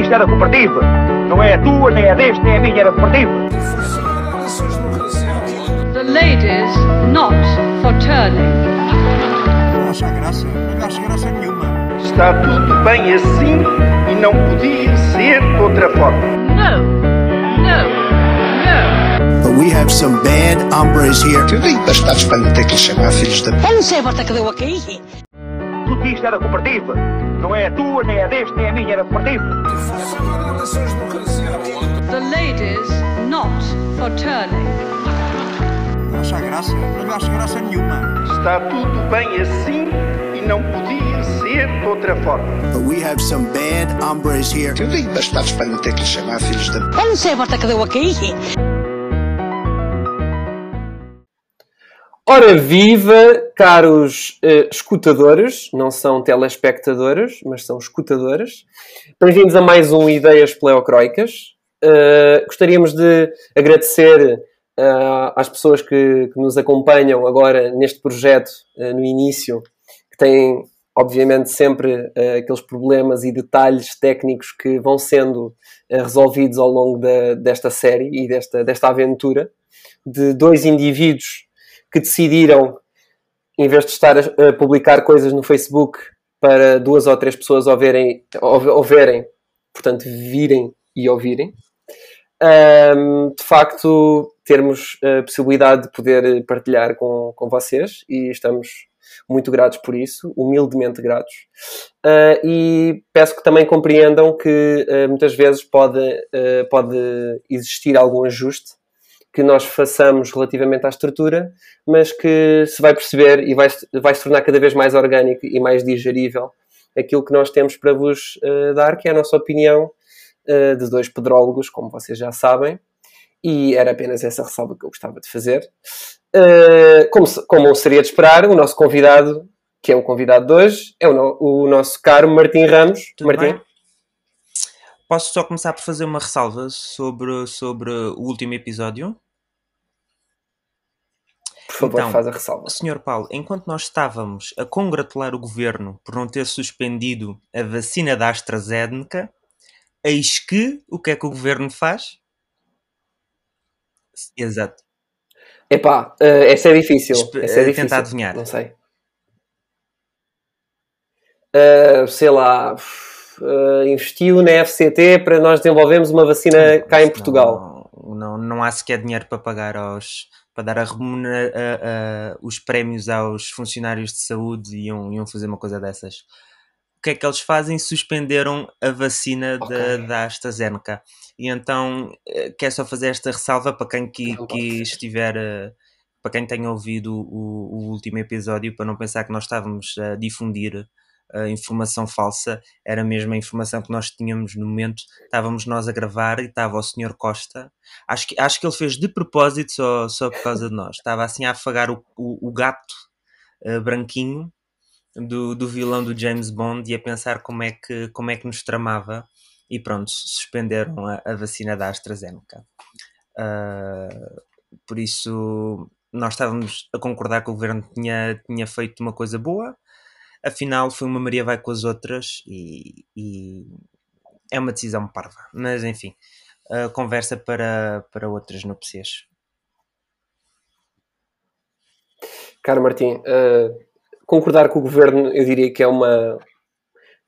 isto é da cooperativa. Não é a tua, nem a deste, nem a minha, é da cooperativa. The ladies not for turning. Não acha graça? Não acha graça nenhuma. Está tudo bem assim e não podia ser de outra forma. No, no, no. But we have some bad hombres here. Eu nem bastados para lhe ter que lhe chamar filhos da. Eu não sei a volta que deu aqui. Tudo isto é da cooperativa. Não é a tua, nem a deste, nem a minha, é da cooperativa. The ladies not for turning. Não acha graça? Não acha graça nenhuma. Está tudo bem assim e não podia ser de outra forma. But we have some bad hombres here. Eu nem bastados para lhe ter que lhe chamar filhos da. Eu não sei a volta que deu aqui. Ora viva, caros eh, escutadores, não são telespectadores, mas são escutadores. Bem-vindos a mais um Ideias Pleocroicas. Eh, gostaríamos de agradecer eh, às pessoas que, que nos acompanham agora neste projeto, no início, que têm, obviamente, sempre aqueles problemas e detalhes técnicos que vão sendo resolvidos ao longo da- desta série e desta, desta aventura de dois indivíduos que decidiram, em vez de estar a, publicar coisas no Facebook para duas ou três pessoas ouvirem, ouv- ouvirem portanto, virem e ouvirem, ahm, de facto, termos a possibilidade de poder partilhar com, com vocês e estamos muito gratos por isso, humildemente gratos. Ah, e peço que também compreendam que ah, muitas vezes pode, ah, pode existir algum ajuste que nós façamos relativamente à estrutura, mas que se vai perceber e vai, vai se tornar cada vez mais orgânico e mais digerível aquilo que nós temos para vos eh, dar, que é a nossa opinião eh, de dois pedrólogos, como vocês já sabem, e era apenas essa ressalva que eu gostava de fazer. Eh, como, como seria de esperar, o nosso convidado, que é o convidado de hoje, é o, no- o nosso caro Martim Ramos. Tudo Martim, bem? Posso só começar por fazer uma ressalva sobre, sobre o último episódio? Por favor, então, faz a ressalva. Senhor Paulo, enquanto nós estávamos a congratular o governo por não ter suspendido a vacina da AstraZeneca, eis que o que é que o governo faz? Exato. Epá, eh, essa é difícil. Espe- Essa é eh, difícil. tentar adivinhar. Não sei. Eh, sei lá, eh, investiu na FCT para nós desenvolvermos uma vacina cá em Não, Portugal. Não, não, não há sequer dinheiro para pagar aos. Para dar a remunera- a- a- os prémios aos funcionários de saúde e iam, iam fazer uma coisa dessas. O que é que eles fazem? Suspenderam a vacina da, Ok. da AstraZeneca. E então, eh, quero só fazer esta ressalva para quem que, que estiver. para quem tenha ouvido o, o último episódio, para não pensar que nós estávamos a difundir a informação falsa, era mesmo a informação que nós tínhamos no momento. Estávamos nós a gravar e estava o Sr. Costa. Acho que, acho que ele fez de propósito só, só por causa de nós. Estava assim a afagar o, o, o gato eh, branquinho do, do vilão do James Bond e a pensar como é que, como é que nos tramava. E pronto, suspenderam a, a vacina da AstraZeneca. Ah, por isso, nós estávamos a concordar que o governo tinha, tinha feito uma coisa boa. Afinal, foi uma Maria vai com as outras e, e é uma decisão parva. Mas enfim, conversa para, para outras núpcias. Caro Martim, eh, concordar com o governo, eu diria que é uma,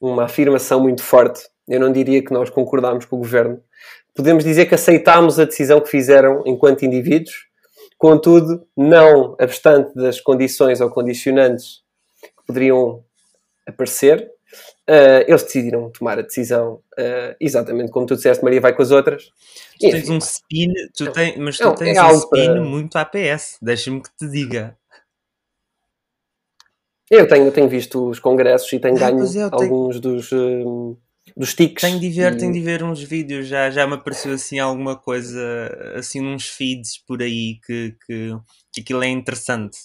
uma afirmação muito forte. Eu não diria que nós concordámos com o governo. Podemos dizer que aceitámos a decisão que fizeram enquanto indivíduos, contudo, não obstante das condições ou condicionantes poderiam aparecer, eh, eles decidiram tomar a decisão eh, exatamente como tu disseste, Maria vai com as outras. Tu E, tens enfim, um spin, tu tens, mas tu um- tens é um spin para- muito APS, deixa-me que te diga. Eu tenho, tenho visto os congressos e tenho Ah, ganho é, eu tenho- alguns dos, hum, dos tics. Tenho de ver, e- tenho de ver uns vídeos, já, já me apareceu assim alguma coisa, assim uns feeds por aí que, que, que aquilo é interessante.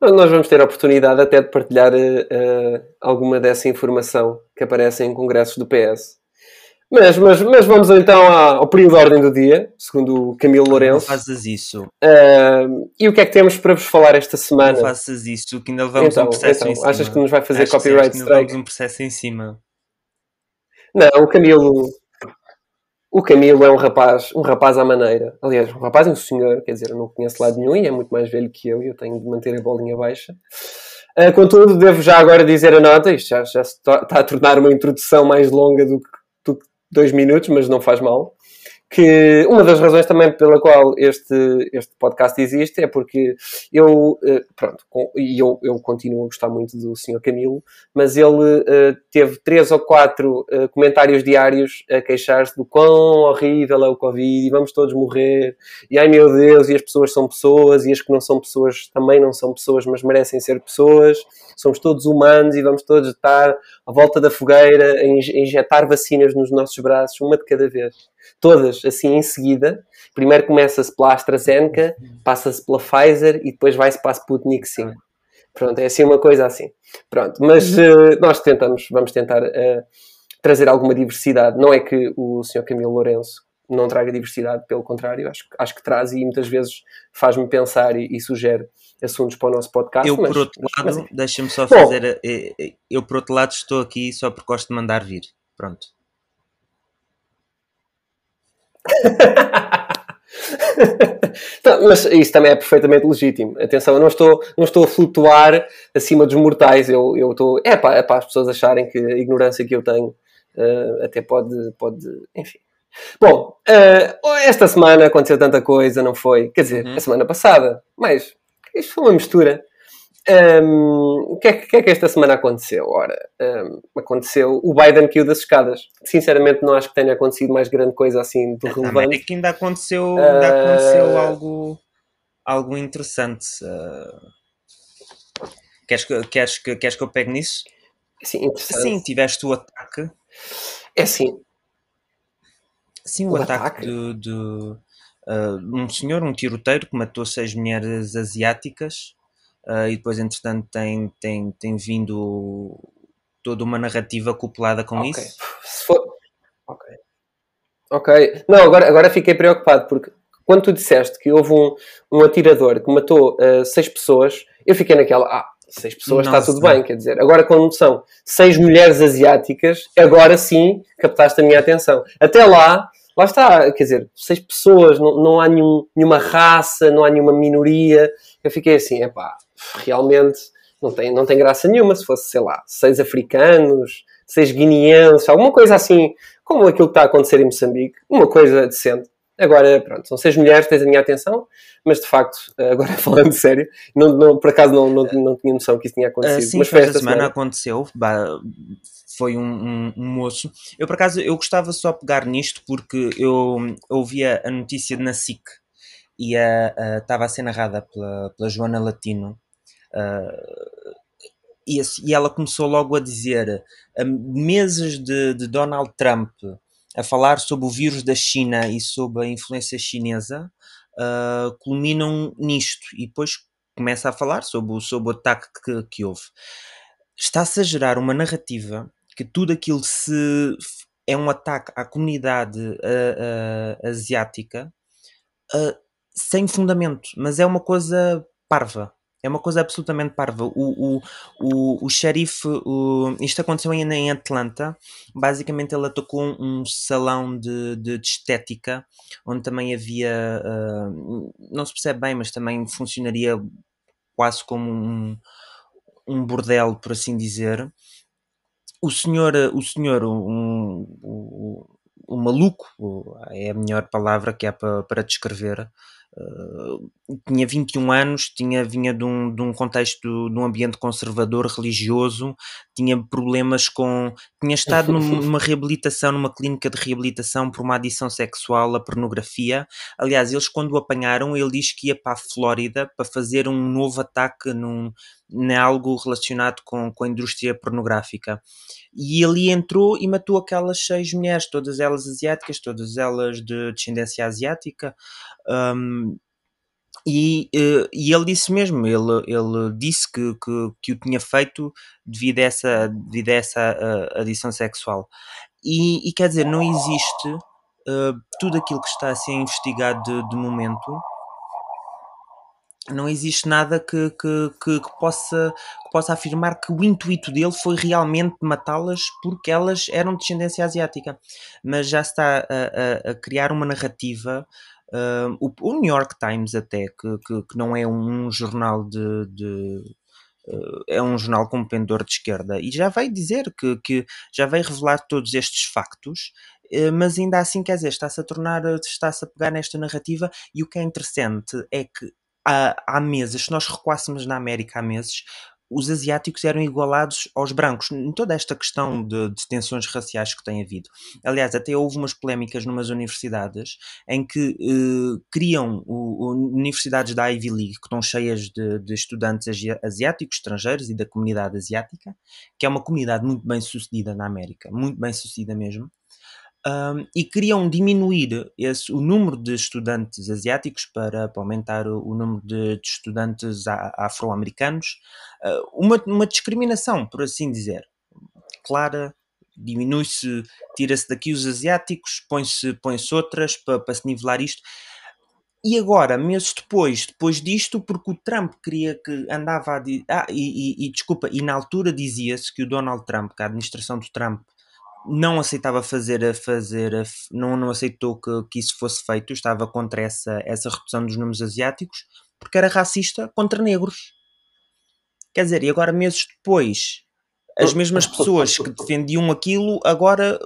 Nós vamos ter a oportunidade até de partilhar eh, alguma dessa informação que aparece em congressos do PS. Mas, mas, mas vamos então ao período de ordem do dia, segundo o Camilo Não Lourenço. faças isso. Uh, e o que é que temos para vos falar esta semana? Não faças isso, que ainda levamos Então, um processo então, em cima. achas que nos vai fazer Acho que sim, copyright acho que ainda levamos strike? um processo em cima. Não, o Camilo. O Camilo é um rapaz, um rapaz à maneira. Aliás, um rapaz e um senhor, quer dizer, eu não conheço lado nenhum e é muito mais velho que eu e eu tenho de manter a bolinha baixa. Uh, contudo, devo já agora dizer a nota, isto já, já está a tornar uma introdução mais longa do que, do que dois minutos, mas não faz mal. Que uma das razões também pela qual este, este podcast existe é porque eu, eh, pronto, e eu, eu continuo a gostar muito do Sr. Camilo, mas ele eh, teve três ou quatro eh, comentários diários a queixar-se do quão horrível é o Covid e vamos todos morrer, e ai meu Deus, e as pessoas são pessoas, e as que não são pessoas também não são pessoas, mas merecem ser pessoas, somos todos humanos e vamos todos estar à volta da fogueira a injetar vacinas nos nossos braços, uma de cada vez. Todas, assim em seguida. Primeiro começa-se pela AstraZeneca, passa-se pela Pfizer e depois vai-se para a Sputnik 5. Pronto, é assim uma coisa assim. Pronto, mas eh, nós tentamos, vamos tentar eh, trazer alguma diversidade. Não é que o Sr. Camilo Lourenço não traga diversidade, pelo contrário, acho, que- acho que traz e muitas vezes faz-me pensar e, e sugere assuntos para o nosso podcast. Eu, mas- por outro mas- lado, deixa-me só Bom. fazer. eh, Eu, por outro lado, estou aqui só porque gosto de mandar vir. Pronto. Então, mas isso também é perfeitamente legítimo. Atenção, eu não estou, não estou a flutuar acima dos mortais. Eu, eu estou. É para, é para as pessoas acharem que a ignorância que eu tenho eh, até pode, pode. Enfim. Bom, eh, esta semana aconteceu tanta coisa, não foi? Quer dizer, Uhum. a semana passada, mas isto foi uma mistura. Ahm, o que, é, que- que é que esta semana aconteceu? Ora, ahm, aconteceu o Biden caiu das escadas. Sinceramente, não acho que tenha acontecido mais grande coisa assim de Na relevante. América ainda aconteceu, ainda Eh, aconteceu algo, algo interessante. eh. queres, que, queres, que, queres que eu pegue nisso? Sim, interessante. Sim, tiveste o ataque. É assim, Sim, o, O ataque, ataque? de, de, eh, um senhor, um tiroteiro, que matou seis mulheres asiáticas. Eh, e depois, entretanto, tem, tem, tem vindo toda uma narrativa acoplada com ok. isso. Se for... Ok. Ok. Não, agora, agora fiquei preocupado porque quando tu disseste que houve um, um atirador que matou uh, seis pessoas, eu fiquei naquela, ah, seis pessoas está Nossa. tudo bem, quer dizer, agora quando são seis mulheres asiáticas, agora sim captaste a minha atenção. Até lá, lá está, quer dizer, seis pessoas, não, não há nenhum, nenhuma raça, não há nenhuma minoria. Eu fiquei assim, epá, realmente não tem, não tem graça nenhuma se fosse, sei lá, seis africanos, seis guineenses, alguma coisa assim, como aquilo que está a acontecer em Moçambique, uma coisa decente. Agora, pronto, são seis mulheres, tens a minha atenção, mas de facto, agora falando sério, não, não, por acaso não, não, não tinha noção que isso tinha Ah, acontecido. sim, mas foi esta semana, semana. aconteceu. Foi um, um- um moço. Eu, por acaso, eu gostava só de pegar nisto porque eu ouvia a notícia na SIC e ah, ah, estava a ser narrada pela, pela Joana Latino. Ah, e, e ela começou logo a dizer ah, meses de, de Donald Trump a falar sobre o vírus da China e sobre a influência chinesa ah, culminam nisto e depois começa a falar sobre, o- sobre o ataque que, que houve. Está-se a gerar uma narrativa que tudo aquilo se é um ataque à comunidade ah, ah, asiática ah, sem fundamento, mas é uma coisa parva. É uma coisa absolutamente parva. O, o, o, o xerife, o- isto aconteceu ainda em Atlanta. Basicamente, ele atacou um, salão de, de, de estética, onde também havia. ah, não se percebe bem, mas também funcionaria quase como um, um bordel, por assim dizer. O senhor, o senhor, um, um, um maluco, é a melhor palavra que há para, para descrever, uh, tinha 21 anos, tinha, vinha de um, de um contexto, de um ambiente conservador, religioso, tinha problemas com. tinha estado num- numa reabilitação, numa clínica de reabilitação por uma adição sexual à pornografia. Aliás, eles, quando o apanharam, ele diz que ia para a Flórida para fazer um novo ataque num, em algo relacionado com, com a indústria pornográfica. E ali entrou e matou aquelas seis mulheres, todas elas asiáticas, todas elas de descendência asiática. Um, e, uh, e ele disse mesmo, ele, ele disse que, que, que o tinha feito devido a essa, devido a essa uh, adição sexual. E, e, quer dizer, não existe uh, tudo aquilo que está a ser investigado de, de momento não existe nada que, que, que, que, possa, que possa afirmar que o intuito dele foi realmente matá-las porque elas eram de descendência asiática. Mas já está a, a, a criar uma narrativa. Uh, o, o, New York Times, até, que, que, não é um jornal de. de uh, é um jornal com pendor de esquerda e já vai dizer que, que já vai revelar todos estes factos uh, mas ainda assim, quer dizer, está-se a tornar, está-se a pegar nesta narrativa e o que é interessante é que há, há meses, se nós recuássemos na América há meses, os asiáticos eram igualados aos brancos em toda esta questão de, de, tensões raciais que tem havido. Aliás, até houve umas polémicas numas universidades em que eh, criam o, o, universidades da Ivy League que estão cheias de, de, estudantes asiáticos, estrangeiros e da comunidade asiática, que é uma comunidade muito bem sucedida na América, muito bem sucedida mesmo um, e queriam diminuir esse, o número de estudantes asiáticos para, para aumentar o, o, número de, de estudantes afro-americanos. Uh, uma, uma discriminação, por assim dizer, clara. Diminui-se, tira-se daqui os asiáticos, põe-se põe outras para, para se nivelar isto. E agora, meses depois, depois disto, porque o Trump queria que andava a. Ah, e, e, e desculpa, e na altura dizia-se que o Donald Trump, que a administração do Trump não aceitava fazer, fazer não, não aceitou que, que isso fosse feito, estava contra essa, essa redução dos números asiáticos, porque era racista contra negros. Quer dizer, e agora meses depois, as mesmas pessoas que defendiam aquilo agora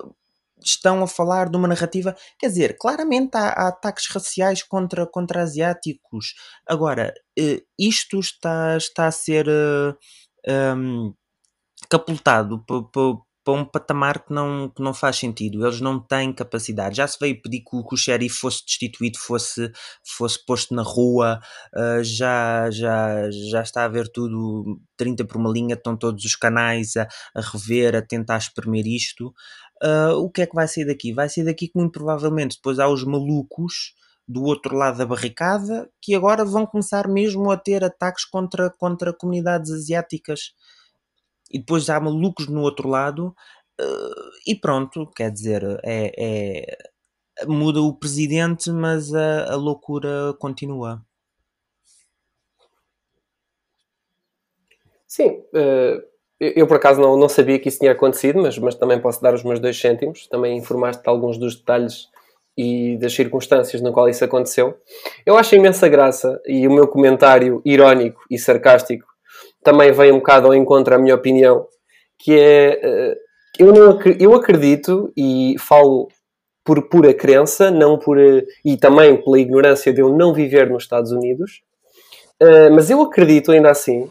estão a falar de uma narrativa. Quer dizer, claramente há, há ataques raciais contra, contra asiáticos. Agora, eh, isto está, está a ser um, eh, ehm, capultado para um patamar que não, que não faz sentido. Eles não têm capacidade. Já se veio pedir que o, que o xerife fosse destituído, fosse, fosse posto na rua, uh, já, já, já está a haver tudo 30 por uma linha, estão todos os canais a, a rever, a tentar espremer isto. Uh, o que é que vai sair daqui? Vai sair daqui que muito provavelmente depois há os malucos do outro lado da barricada que agora vão começar mesmo a ter ataques contra, contra comunidades asiáticas e depois há malucos no outro lado uh, e pronto, quer dizer, é, é, muda o presidente, mas a, a loucura continua. Sim, uh, eu por acaso não, não sabia que isso tinha acontecido, mas, mas também posso dar os meus dois cêntimos. Também informaste de alguns dos detalhes e das circunstâncias no qual isso aconteceu. Eu acho imensa graça e o meu comentário irónico e sarcástico também vem um bocado ao encontro à minha opinião, que é eh, eu, não, eu acredito e falo por pura crença, não por, eh, e também pela ignorância de eu não viver nos Estados Unidos, eh, mas eu acredito ainda assim,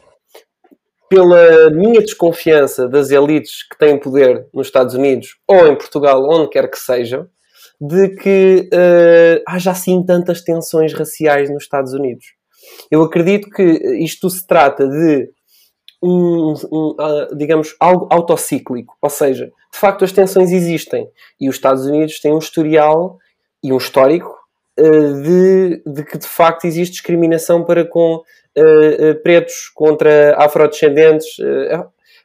pela minha desconfiança das elites que têm poder nos Estados Unidos ou em Portugal, onde quer que sejam, de que uh, haja assim tantas tensões raciais nos Estados Unidos. Eu acredito que isto se trata de um, um uh, digamos, algo autocíclico. Ou seja, de facto as tensões existem e os Estados Unidos têm um historial e um histórico uh, de, de, que de facto existe discriminação para com uh, pretos contra afrodescendentes.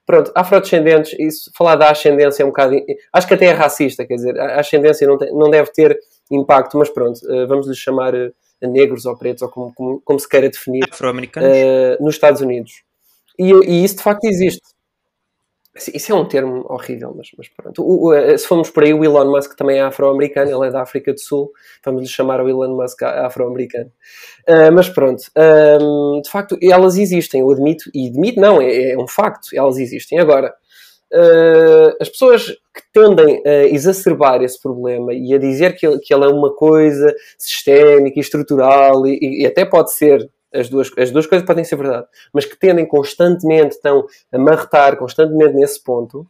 pronto, afrodescendentes, isso, falar da ascendência é um bocado. Acho que até é racista, quer dizer, a ascendência não, tem, não deve ter impacto, mas pronto, vamos lhe chamar negros ou pretos, ou como, como, como se queira definir, nos Estados Unidos. E, e isso de facto existe. Isso é um termo horrível, mas, mas pronto. O, o, eh, se formos por aí, o Elon Musk também é afro-americano, ele é da África do Sul, vamos lhe chamar o Elon Musk afro-americano. Uh, mas pronto, um, de facto, elas existem, eu admito, e admito não, é, é um facto, elas existem. Agora, uh, as pessoas que tendem a exacerbar esse problema e a dizer que ele, que é uma coisa sistémica e estrutural, e, e até pode ser as duas, as duas coisas podem ser verdade, mas que tendem constantemente, estão a marretar constantemente nesse ponto,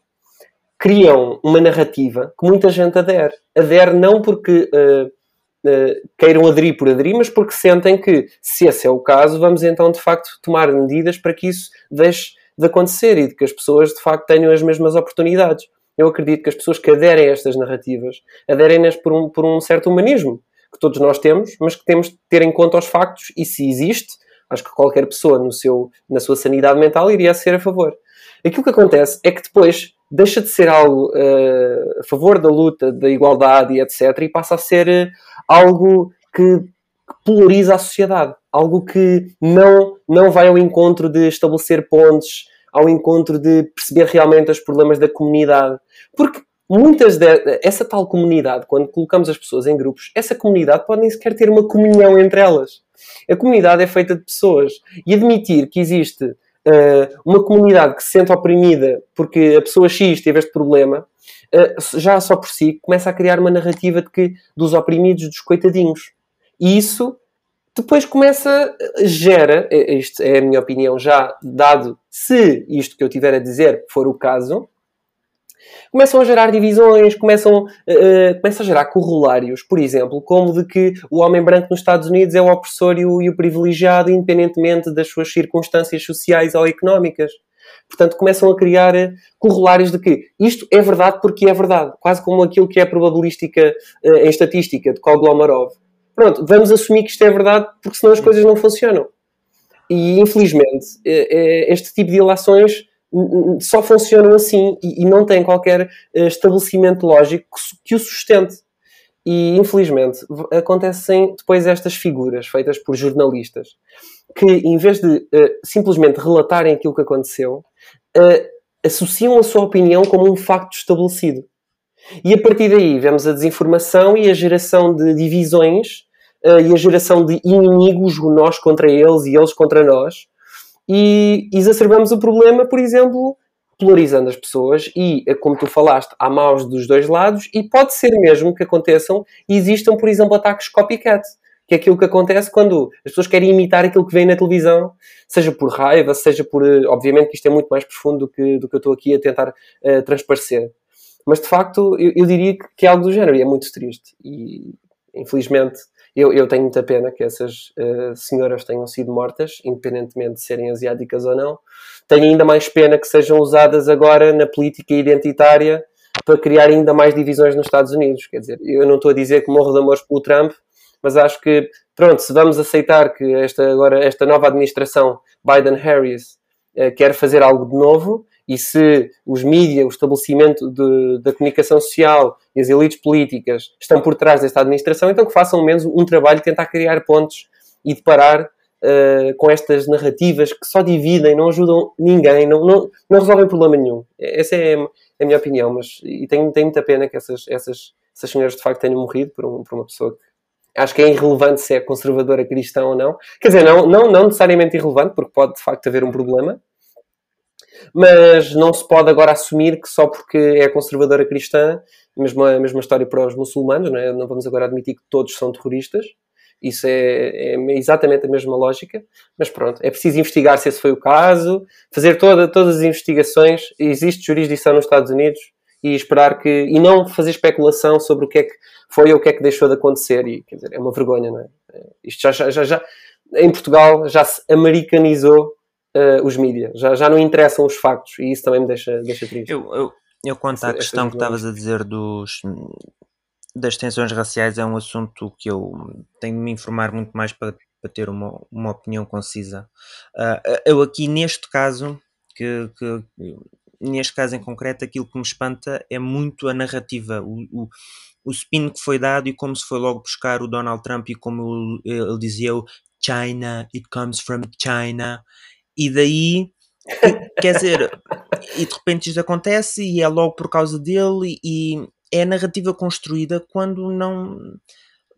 criam uma narrativa que muita gente adere. Adere não porque uh, uh, queiram aderir por aderir, mas porque sentem que, se esse é o caso, vamos então de facto tomar medidas para que isso deixe de acontecer e de que as pessoas de facto tenham as mesmas oportunidades. Eu acredito que as pessoas que aderem a estas narrativas aderem-nas por um, por um certo humanismo que todos nós temos, mas que temos de ter em conta os factos e se existe, acho que qualquer pessoa no seu, na sua sanidade mental iria ser a favor. Aquilo que acontece é que depois deixa de ser algo uh, a favor da luta, da igualdade e etc. e passa a ser uh, algo que polariza a sociedade. Algo que não, não vai ao encontro de estabelecer pontes, ao encontro de perceber realmente os problemas da comunidade. Porque muitas de, essa tal comunidade, quando colocamos as pessoas em grupos, essa comunidade pode nem sequer ter uma comunhão entre elas. A comunidade é feita de pessoas. E admitir que existe uh, uma comunidade que se sente oprimida porque a pessoa X teve este problema, uh, já só por si começa a criar uma narrativa de que dos oprimidos, dos coitadinhos. E isso depois começa, gera, isto é a minha opinião já, dado se isto que eu tiver a dizer for o caso, começam a gerar divisões, começam, uh, começam a gerar corolários, por exemplo, como de que o homem branco nos Estados Unidos é o opressor e o, e o privilegiado, independentemente das suas circunstâncias sociais ou económicas. Portanto, começam a criar corolários de que isto é verdade porque é verdade, quase como aquilo que é probabilística uh, em estatística de Koglomarov Pronto, vamos assumir que isto é verdade, porque senão as coisas não funcionam. E, infelizmente, este tipo de ilações só funcionam assim e, não têm qualquer eh, estabelecimento lógico que o sustente. E, infelizmente, acontecem depois estas figuras feitas por jornalistas que, em vez de uh, simplesmente relatarem aquilo que aconteceu, uh, associam a sua opinião como um facto estabelecido. E a partir daí vemos a desinformação e a geração de divisões uh, e a geração de inimigos, nós contra eles e eles contra nós, e exacerbamos o problema, por exemplo, polarizando as pessoas e, eh, como tu falaste, há maus dos dois lados e pode ser mesmo que aconteçam e existam, por exemplo, ataques copycat, que é aquilo que acontece quando as pessoas querem imitar aquilo que vem na televisão, seja por raiva, seja por... Eh, obviamente que isto é muito mais profundo do que, do que eu estou aqui a tentar uh, transparecer. Mas, de facto, eu, eu diria que, que, é algo do género e é muito triste. E, infelizmente, eu, eu tenho muita pena que essas uh, senhoras tenham sido mortas, independentemente de serem asiáticas ou não. Tenho ainda mais pena que sejam usadas agora na política identitária para criar ainda mais divisões nos Estados Unidos. Quer dizer, eu não estou a dizer que morro de amores pelo Trump, mas acho que, pronto, se vamos aceitar que esta, agora, esta nova administração Biden-Harris uh, quer fazer algo de novo, e se os mídias, o estabelecimento de, da comunicação social e as elites políticas estão por trás desta administração, então que façam ao menos um trabalho de tentar criar pontos e de parar uh, com estas narrativas que só dividem, não ajudam ninguém, não, não, não resolvem problema nenhum. Essa é a minha opinião, mas e tenho, tenho muita pena que essas, essas, essas senhoras de facto tenham morrido por, um, por uma pessoa que acho que é irrelevante se é conservadora cristã ou não. Quer dizer, não, não, não necessariamente irrelevante, porque pode de facto haver um problema, mas não se pode agora assumir que só porque é conservadora cristã, a mesma história para os muçulmanos, não, é? não vamos agora admitir que todos são terroristas, isso é, é, exatamente a mesma lógica, mas pronto, é preciso investigar se esse foi o caso, fazer toda, todas as investigações, existe jurisdição nos Estados Unidos e esperar que, e não fazer especulação sobre o que é que foi ou o que é que deixou de acontecer, e quer dizer, é uma vergonha, não é? Isto já, já, já em Portugal já se americanizou uh, os mídias. Já, já não interessam os factos e isso também me deixa, deixa triste. Eu, eu, eu quanto à questão que estavas a dizer dos, das tensões raciais, é um assunto que eu tenho de me informar muito mais para, para ter uma, uma opinião concisa. Uh, eu aqui neste caso, que, que, neste caso em concreto, aquilo que me espanta é muito a narrativa, o, o, o spin que foi dado e como se foi logo buscar o Donald Trump e como ele, ele dizia o China, it comes from China e daí, quer dizer, e de repente isto acontece e é logo por causa dele e é a narrativa construída quando não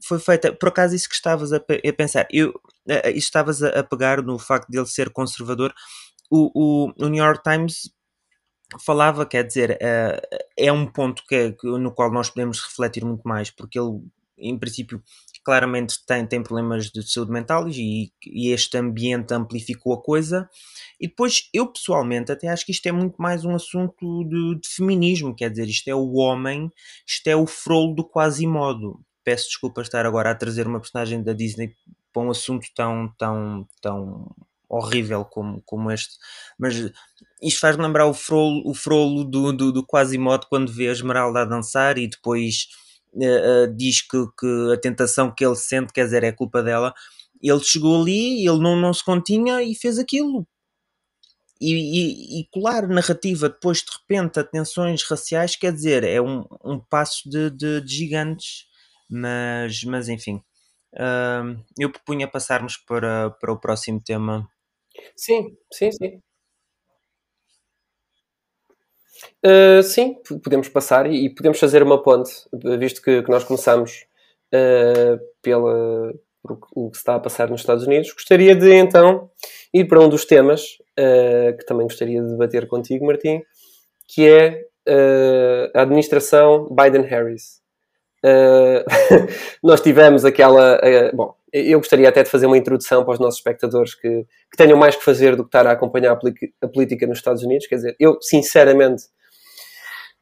foi feita. Por acaso, isso que estavas a, a pensar, eu estavas a, pegar no facto de ele ser conservador. O, o, o New York Times falava, quer dizer, uh, é um ponto que, no qual nós podemos refletir muito mais, porque ele, em princípio, claramente tem, tem problemas de saúde mental e, e, este ambiente amplificou a coisa. E depois, eu pessoalmente até acho que isto é muito mais um assunto de, de feminismo, quer dizer, isto é o homem, isto é o frolo do quase-modo. Peço desculpa estar agora a trazer uma personagem da Disney para um assunto tão, tão, tão horrível como, como este, mas isto faz-me lembrar o frolo, o frolo do, do, do Quasimodo quando vê a Esmeralda a dançar e depois uh, diz que, que, a tentação que ele sente, quer dizer, é culpa dela. Ele chegou ali, ele não, não se continha e fez aquilo. E, e, e colar narrativa depois de repente a tensões raciais, quer dizer, é um, um passo de, de, de gigantes. Mas, mas enfim, uh, eu propunha passarmos para, para o próximo tema. Sim, sim, sim. Uh, sim, podemos passar e, e, podemos fazer uma ponte, visto que, que nós começamos uh, pela, por o que se está a passar nos Estados Unidos. Gostaria de então ir para um dos temas uh, que também gostaria de debater contigo, Martim, que é a administração Biden-Harris. nós tivemos aquela. bom, eu gostaria até de fazer uma introdução para os nossos espectadores que, que tenham mais que fazer do que estar a acompanhar a, política nos Estados Unidos. Quer dizer, eu, sinceramente,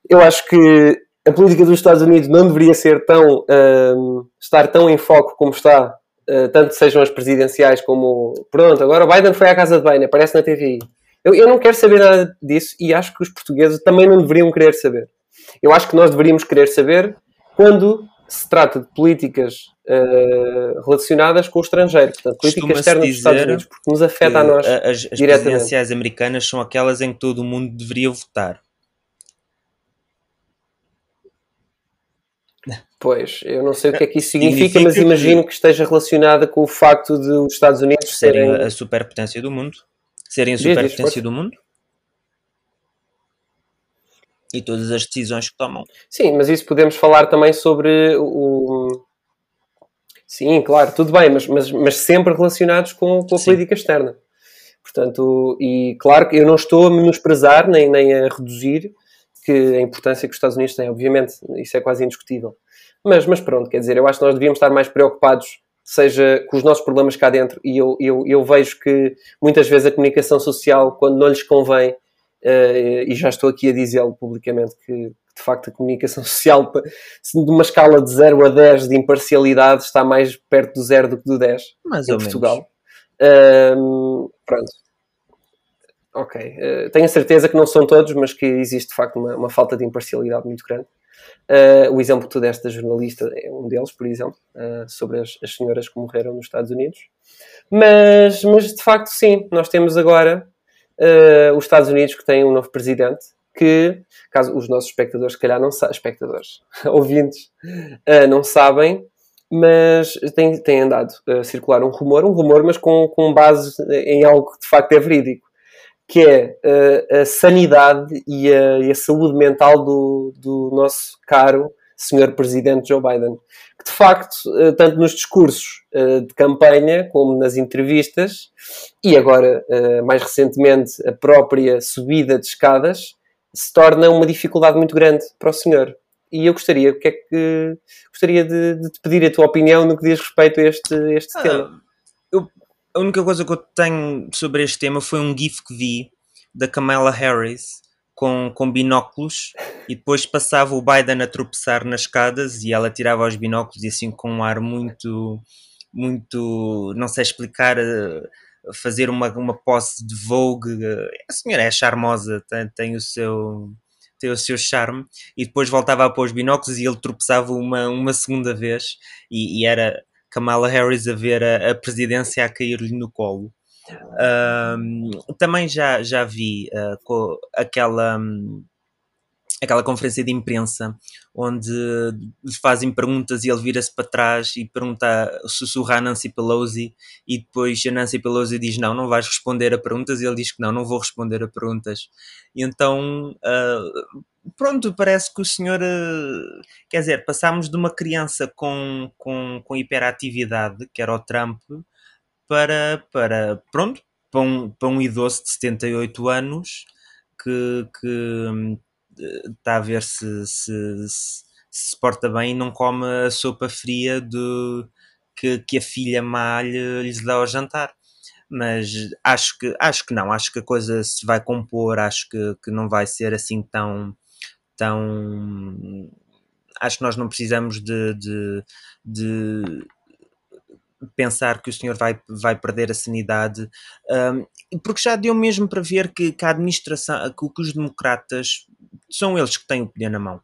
eu acho que a política dos Estados Unidos não deveria ser tão. Um, estar tão em foco como está, uh, tanto sejam as presidenciais como. Pronto, agora o Biden foi à casa de Biden, aparece na TVI. Eu, eu não quero saber nada disso e acho que os portugueses também não deveriam querer saber. Eu acho que nós deveríamos querer saber quando se trata de políticas uh, relacionadas com o estrangeiro, portanto, política externa dos Estados Unidos, porque nos afeta a nós. As, as presidenciais americanas são aquelas em que todo o mundo deveria votar. Pois, eu não sei o que é que isso significa, significa mas imagino que... que esteja relacionada com o facto de os Estados Unidos serem a superpotência do mundo. Serem a superpotência do mundo e todas as decisões que tomam. Sim, mas isso podemos falar também sobre o. Sim, claro, tudo bem, mas, mas, mas sempre relacionados com, com a Sim. política externa. Portanto, e claro que eu não estou a menosprezar nem, nem a reduzir que a importância que os Estados Unidos têm, obviamente, isso é quase indiscutível. Mas, mas pronto, quer dizer, eu acho que nós devíamos estar mais preocupados, seja com os nossos problemas cá dentro, e eu, eu, eu vejo que muitas vezes a comunicação social, quando não lhes convém, Uh, e já estou aqui a dizê-lo publicamente que de facto a comunicação social de uma escala de 0 a 10 de imparcialidade está mais perto do 0 do que do 10 mais em Portugal. Uh, pronto. Ok. Uh, tenho a certeza que não são todos, mas que existe de facto uma, uma falta de imparcialidade muito grande. Uh, o exemplo que tu deste da jornalista é um deles, por exemplo, sobre as, as senhoras que morreram nos Estados Unidos. Mas, mas de facto, sim, nós temos agora uh, os Estados Unidos que têm um novo presidente que, caso os nossos espectadores, se calhar não sabem, espectadores, ouvintes, uh, não sabem, mas tem, tem andado a circular um rumor, um rumor, mas com, com base em algo que de facto é verídico, que é uh, a sanidade e a, e a, saúde mental do, do nosso caro senhor presidente Joe Biden que de facto, eh, tanto nos discursos eh, de campanha como nas entrevistas, e agora, mais recentemente, a própria subida de escadas, se torna uma dificuldade muito grande para o senhor. E eu gostaria, que é que gostaria de, de, te pedir a tua opinião no que diz respeito a este, este ah, tema. Eu, a única coisa que eu tenho sobre este tema foi um GIF que vi da Kamala Harris com, com binóculos e depois passava o Biden a tropeçar nas escadas e ela tirava os binóculos e assim com um ar muito, muito, não sei explicar, eh, fazer uma, uma posse de Vogue. A senhora é charmosa, tem, tem o seu tem o seu charme e depois voltava a pôr os binóculos e ele tropeçava uma, uma segunda vez e, e era Kamala Harris a ver a, a presidência a cair-lhe no colo também já, já vi uh, aquela, um, aquela conferência de imprensa onde fazem perguntas e ele vira-se para trás e pergunta, sussurra a Nancy Pelosi e depois a Nancy Pelosi diz não, não vais responder a perguntas e ele diz que não, não vou responder a perguntas. E então, uh, pronto, parece que o senhor, uh, quer dizer, passámos de uma criança com, com, com hiperatividade, que era o Trump, para, para pronto, para um, para um idoso de 78 anos que, que está a ver se, se, se, se porta bem e não come a sopa fria de, que, que a filha má lhe, lhes dá ao jantar. Mas acho que, acho que não, acho que a coisa se vai compor, acho que, que não vai ser assim tão. tão acho que nós não precisamos de, de, de pensar que o senhor vai, vai perder a sanidade, um, porque já deu mesmo para ver que, que a administração, que, que, os democratas são eles que têm o poder na mão.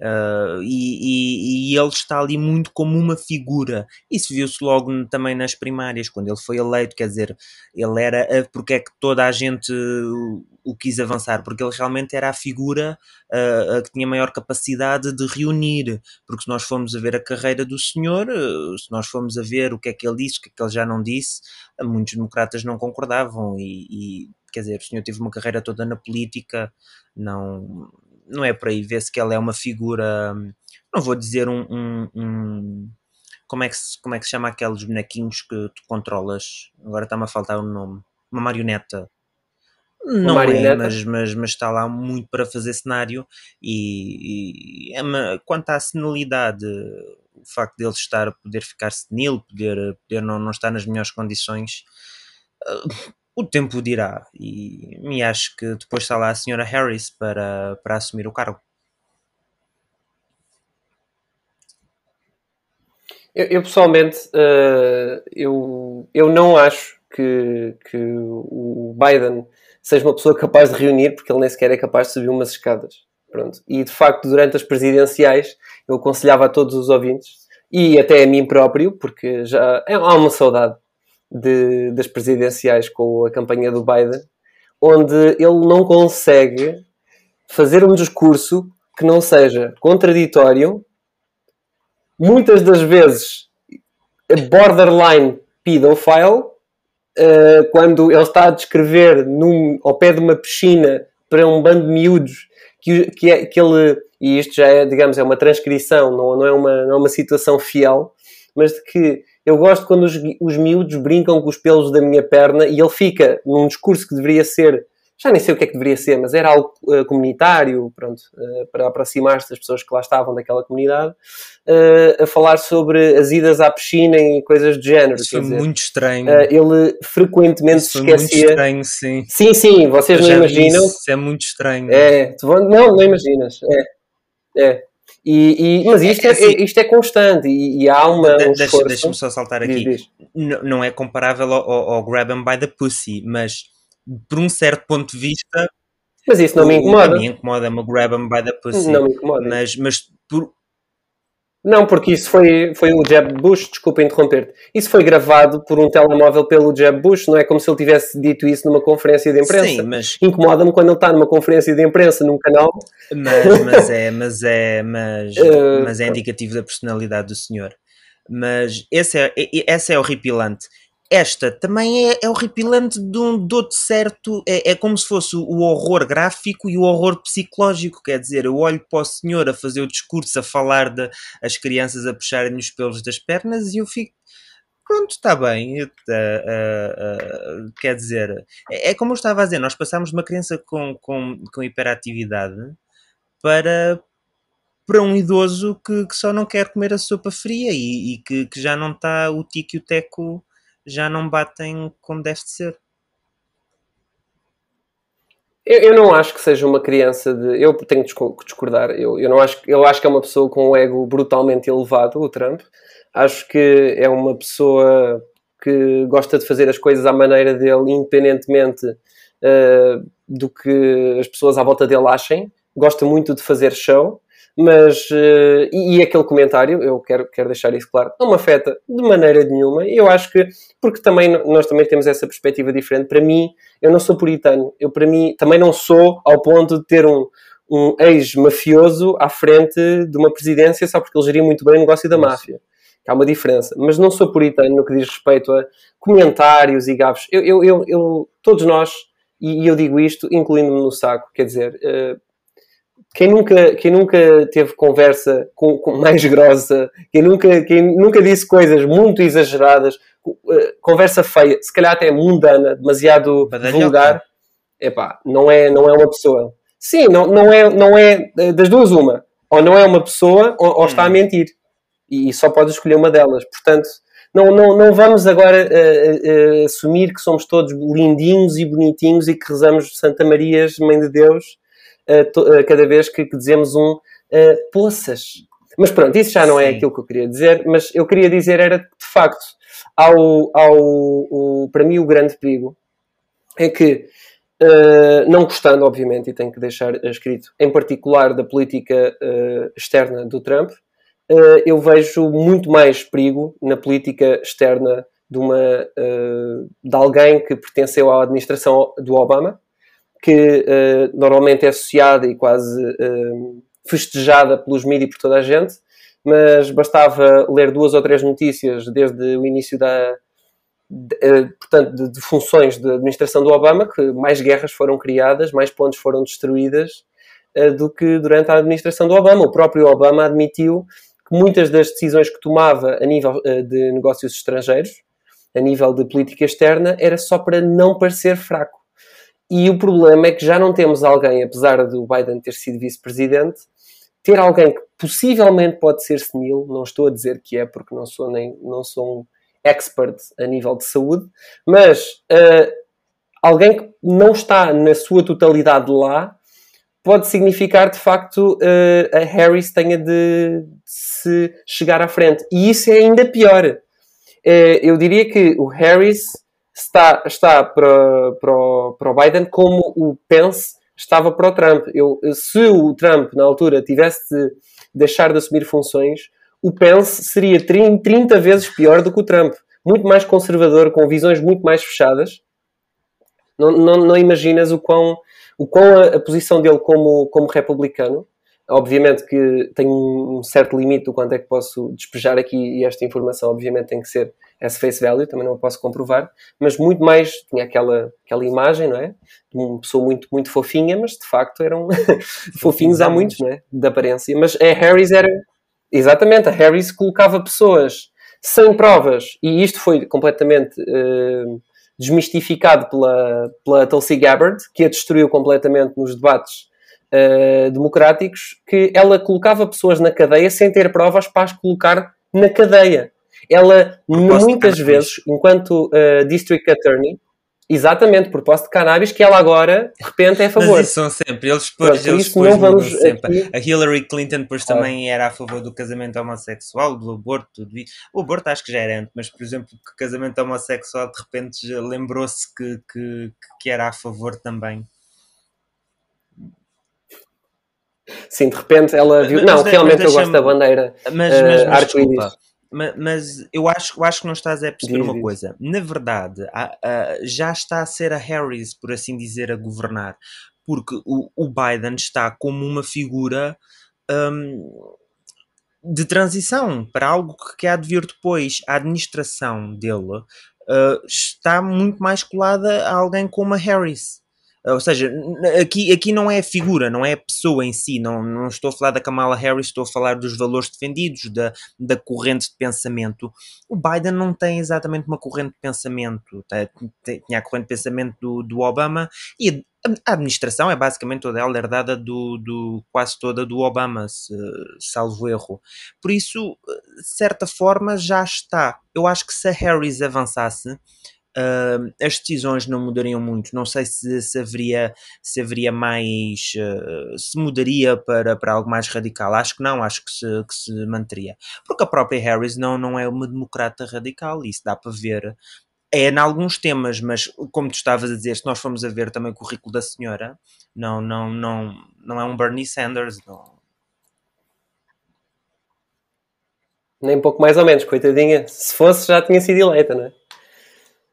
Uh, e, e, e, ele está ali muito como uma figura. Isso viu-se logo também nas primárias, quando ele foi eleito. Quer dizer, ele era. Porque é que toda a gente o quis avançar? Porque ele realmente era a figura uh, a que tinha maior capacidade de reunir. Porque se nós formos a ver a carreira do senhor, uh, se nós formos a ver o que é que ele disse, o que é que ele já não disse, muitos democratas não concordavam. E, e quer dizer, o senhor teve uma carreira toda na política, não não é por aí, vê-se que ela é uma figura, não vou dizer um, um, um, como, é que se, como é que se chama aqueles bonequinhos que tu controlas? Agora está-me a faltar o um nome. Uma marioneta. Não uma é, marioneta. mas, mas, mas está lá muito para fazer cenário e, e é uma, quanto à senilidade, o facto dele estar, poder ficar senil, poder, poder não, não estar nas melhores condições, o tempo dirá. E me acho que depois está lá a senhora Harris para, para assumir o cargo. Eu, eu pessoalmente, uh, eu, eu não acho que, que o Biden seja uma pessoa capaz de reunir, porque ele nem sequer é capaz de subir umas escadas. Pronto. E de facto, durante as presidenciais, eu aconselhava a todos os ouvintes, e até a mim próprio, porque já há uma saudade de, das presidenciais com a campanha do Biden, onde ele não consegue fazer um discurso que não seja contraditório, muitas das vezes borderline pedophile, uh, quando ele está a descrever num, ao pé de uma piscina para um bando de miúdos que, que, é, que ele, e isto já é, digamos, é uma transcrição, não, não, é uma, não é uma situação fiel, mas de que eu gosto quando os, os miúdos brincam com os pelos da minha perna e ele fica num discurso que deveria ser, já nem sei o que é que deveria ser, mas era algo uh, comunitário, pronto, uh, para aproximar-se das pessoas que lá estavam daquela comunidade, uh, a falar sobre as idas à piscina e coisas do género. Isso foi dizer, muito estranho. ele frequentemente Isso se esquecia. Muito estranho, sim. Sim, sim, vocês Eu não imaginam. Isso é muito estranho. É, não, não imaginas. É. É. E, e, mas isto é, é, assim, isto é constante e, e há uma. De, um deixa, Deixa-me só saltar aqui. Diz, diz. Não, é comparável ao, ao, Grab 'em by the Pussy, mas por um certo ponto de vista. Mas isso não me incomoda. A mim incomoda-me o Grab 'em by the Pussy. Não me incomoda. Mas, mas por, não, porque isso foi, foi o Jeb Bush, desculpa interromper-te. Isso foi gravado por um telemóvel pelo Jeb Bush, não é como se ele tivesse dito isso numa conferência de imprensa. Sim, mas... Incomoda-me quando ele está numa conferência de imprensa num canal. Mas, mas é, mas é, mas, uh, mas é indicativo da personalidade do senhor. Mas esse é, essa é horripilante esta também é, é horripilante de um dote certo, é, é como se fosse o horror gráfico e o horror psicológico, quer dizer, eu olho para o senhor a fazer o discurso, a falar de as crianças a puxarem os pelos das pernas e eu fico, pronto, está bem, uh, uh, uh, quer dizer, é, é, como eu estava a dizer, nós passamos de uma criança com, com, com hiperatividade para, para um idoso que, que, só não quer comer a sopa fria e, e que, que, já não está o tico e o teco já não batem como deve ser. Eu, eu, não acho que seja uma criança de. Eu tenho que discordar. Eu, eu, não acho, eu acho que é uma pessoa com um ego brutalmente elevado, o Trump. Acho que é uma pessoa que gosta de fazer as coisas à maneira dele, independentemente uh, do que as pessoas à volta dele achem. Gosta muito de fazer show mas uh, e, e, aquele comentário, eu quero, quero deixar isso claro, não me afeta de maneira nenhuma. Eu acho que, porque também nós também temos essa perspectiva diferente. Para mim, eu não sou puritano, eu para mim também não sou ao ponto de ter um, um ex-mafioso à frente de uma presidência só porque ele geria muito bem o negócio da máfia. Há uma diferença, mas não sou puritano no que diz respeito a comentários e gafos. Eu, eu, eu, eu todos nós, e, eu digo isto, incluindo-me no saco, quer dizer, uh, quem nunca, quem nunca teve conversa com, com, mais grossa, quem nunca, quem nunca disse coisas muito exageradas, eh, conversa feia, se calhar até mundana, demasiado Badalhoca. vulgar, epá, não é, não é uma pessoa. Sim, não, não, é, não é das duas uma. Ou não é uma pessoa ou, ou está a hum. mentir. E, só pode escolher uma delas. Portanto, não, não, não vamos agora uh, uh, assumir que somos todos lindinhos e bonitinhos e que rezamos Santa Maria, Mãe de Deus, uh, cada vez que, que dizemos um uh, poças. Mas pronto, isso já não é Sim. é aquilo que eu queria dizer, mas eu queria dizer era de facto, ao, ao, o, para mim o grande perigo é que Uh, não gostando, obviamente, e tenho que deixar escrito, em particular da política uh, externa do Trump, uh, eu vejo muito mais perigo na política externa de, uma, de alguém que pertenceu à administração do Obama, que normalmente é associada e quase festejada pelos mídias e por toda a gente, mas bastava ler duas ou três notícias desde o início da, de, eh, portanto, de, de, funções de administração do Obama, que mais guerras foram criadas, mais pontes foram destruídas uh, do que durante a administração do Obama. O próprio Obama admitiu que muitas das decisões que tomava a nível uh, de negócios estrangeiros, a nível de política externa, era só para não parecer fraco. E o problema é que já não temos alguém, apesar do Biden ter sido vice-presidente, ter alguém que possivelmente pode ser senil, não estou a dizer que é, porque não sou nem não sou um expert a nível de saúde, mas uh, alguém que não está na sua totalidade lá pode significar de facto uh, a Harris tenha de se chegar à frente. E isso é ainda pior. Uh, eu diria que o Harris está, está para, para, o, para o Biden como o Pence estava para o Trump. Eu, se o Trump, na altura, tivesse de deixar de assumir funções, o Pence seria 30 vezes pior do que o Trump. Muito mais conservador, com visões muito mais fechadas. Não, não, não imaginas o quão, o quão a, a, posição dele como, como republicano. Obviamente que tem um certo limite do quanto é que posso despejar aqui e esta informação obviamente tem que ser as face value, também não a posso comprovar, mas muito mais, tinha aquela, aquela imagem, não é? De uma pessoa muito, muito fofinha, mas de facto eram fofinhos há muitos, não é? De aparência. Mas a Harris era, Exatamente, a Harris colocava pessoas sem provas, e isto foi completamente uh, desmistificado pela, pela Tulsi Gabbard, que a destruiu completamente nos debates uh, democráticos, que ela colocava pessoas na cadeia sem ter provas para as colocar na cadeia. Ela, muitas vezes, enquanto uh, District Attorney, Exatamente, por posse de cannabis, que ela agora, de repente, é a favor. Mas isso são sempre, eles depois, eles depois não vamos sempre. Aqui... A Hillary Clinton depois também era a favor do casamento homossexual, do aborto, tudo isso. O aborto acho que já era antes, mas, por exemplo, que casamento homossexual, de repente, lembrou-se que, que, que era a favor também. Sim, de repente ela viu. Mas, não, mas, realmente eu gosto da bandeira. Mas, mas, uh, mas desculpa, mas eu acho, eu acho que não estás a perceber uma coisa. Na verdade, já está a ser a Harris, por assim dizer, a governar. Porque o, o Biden está como uma figura um, de transição para algo que há de vir depois. A administração dele uh, está muito mais colada a alguém como a Harris. Ou seja, aqui, aqui não é a figura, não é a pessoa em si, não, não estou a falar da Kamala Harris, estou a falar dos valores defendidos, da, da corrente de pensamento. O Biden não tem exatamente uma corrente de pensamento, tinha a corrente de pensamento do, do Obama e a administração é basicamente toda ela herdada do, do quase toda do Obama, se, salvo erro. Por isso, de certa forma, já está. Eu acho que se a Harris avançasse, Uh, as decisões não mudariam muito. Não sei se, se haveria, se haveria mais. Uh, se mudaria para, para algo mais radical. Acho que não, acho que se, que se manteria. Porque a própria Harris não, não é uma democrata radical, isso dá para ver. É em alguns temas, mas como tu estavas a dizer, se nós formos a ver também o currículo da senhora, não, não, não, não é um Bernie Sanders. Não. Nem pouco mais ou menos, coitadinha. Se fosse, já tinha sido eleita, não é?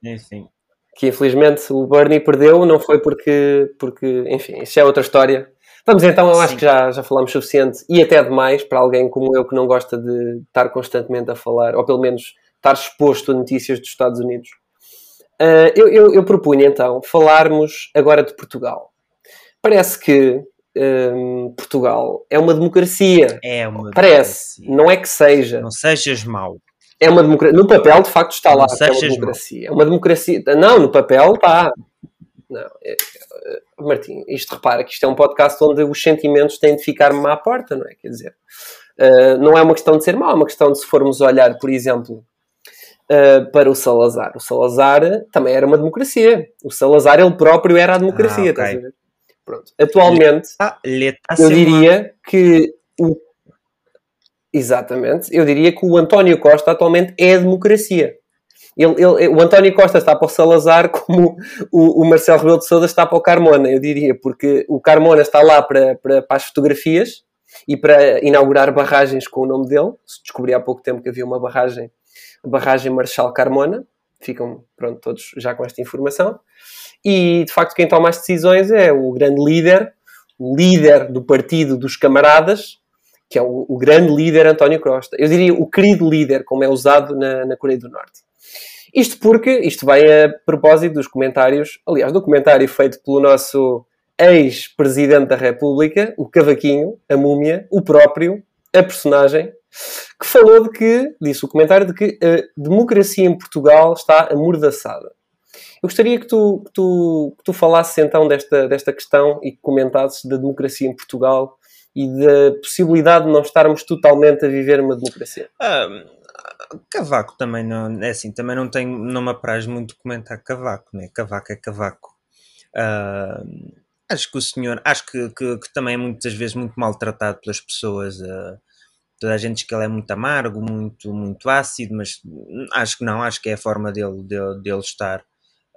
Enfim. Que infelizmente o Bernie perdeu, não foi porque, porque enfim, isso é outra história. Vamos então, eu Sim. acho que já, já falamos suficiente e até demais para alguém como eu que não gosta de estar constantemente a falar, ou pelo menos estar exposto a notícias dos Estados Unidos. Uh, eu, eu, eu, propunha então falarmos agora de Portugal. Parece que um, Portugal é uma democracia. É uma Parece, democracia. não é que seja. Não sejas mau é uma democracia. No papel, de facto, está lá. É uma democracia. É uma democracia. Não, no papel está. Não, é, é, Martim, isto repara que isto é um podcast onde os sentimentos têm de ficar-me à porta, não é? Quer dizer, uh, não é uma questão de ser mau, é uma questão de se formos olhar, por exemplo, uh, para o Salazar. O Salazar também era uma democracia. O Salazar, ele próprio, era a democracia, ah, okay. estás a ver? Pronto. Atualmente, eu diria que o Exatamente. Eu diria que o António Costa atualmente é a democracia. Ele, ele- o António Costa está para o Salazar como o, o Marcelo Rebelo de Sousa está para o Carmona, eu diria, porque o Carmona está lá para, para, para as fotografias e para inaugurar barragens com o nome dele. Descobri há pouco tempo que havia uma barragem, barragem Marechal Carmona. Ficam, pronto, todos já com esta informação. E, de facto, quem toma as decisões é o grande líder, o líder do partido dos camaradas, que é o, o grande líder António Costa. Eu diria o querido líder, como é usado na, na Coreia do Norte. Isto porque, isto vai a propósito dos comentários, aliás, do comentário feito pelo nosso ex-presidente da República, o Cavaquinho, a múmia, o próprio, a personagem, que falou de que, disse o comentário, de que a democracia em Portugal está amordaçada. Eu gostaria que tu, que tu, que tu falasses então desta, desta questão e que comentasses da democracia em Portugal e da possibilidade de não estarmos totalmente a viver uma democracia. Ah, Cavaco também não é assim, também não tem, não me apraz muito comentar Cavaco, né? Cavaco é Cavaco. Ah, acho que o senhor, acho que, que, que também é muitas vezes muito maltratado pelas pessoas. ah, toda a gente diz que ele é muito amargo, muito, muito ácido, mas acho que não, acho que é a forma dele, dele, dele estar.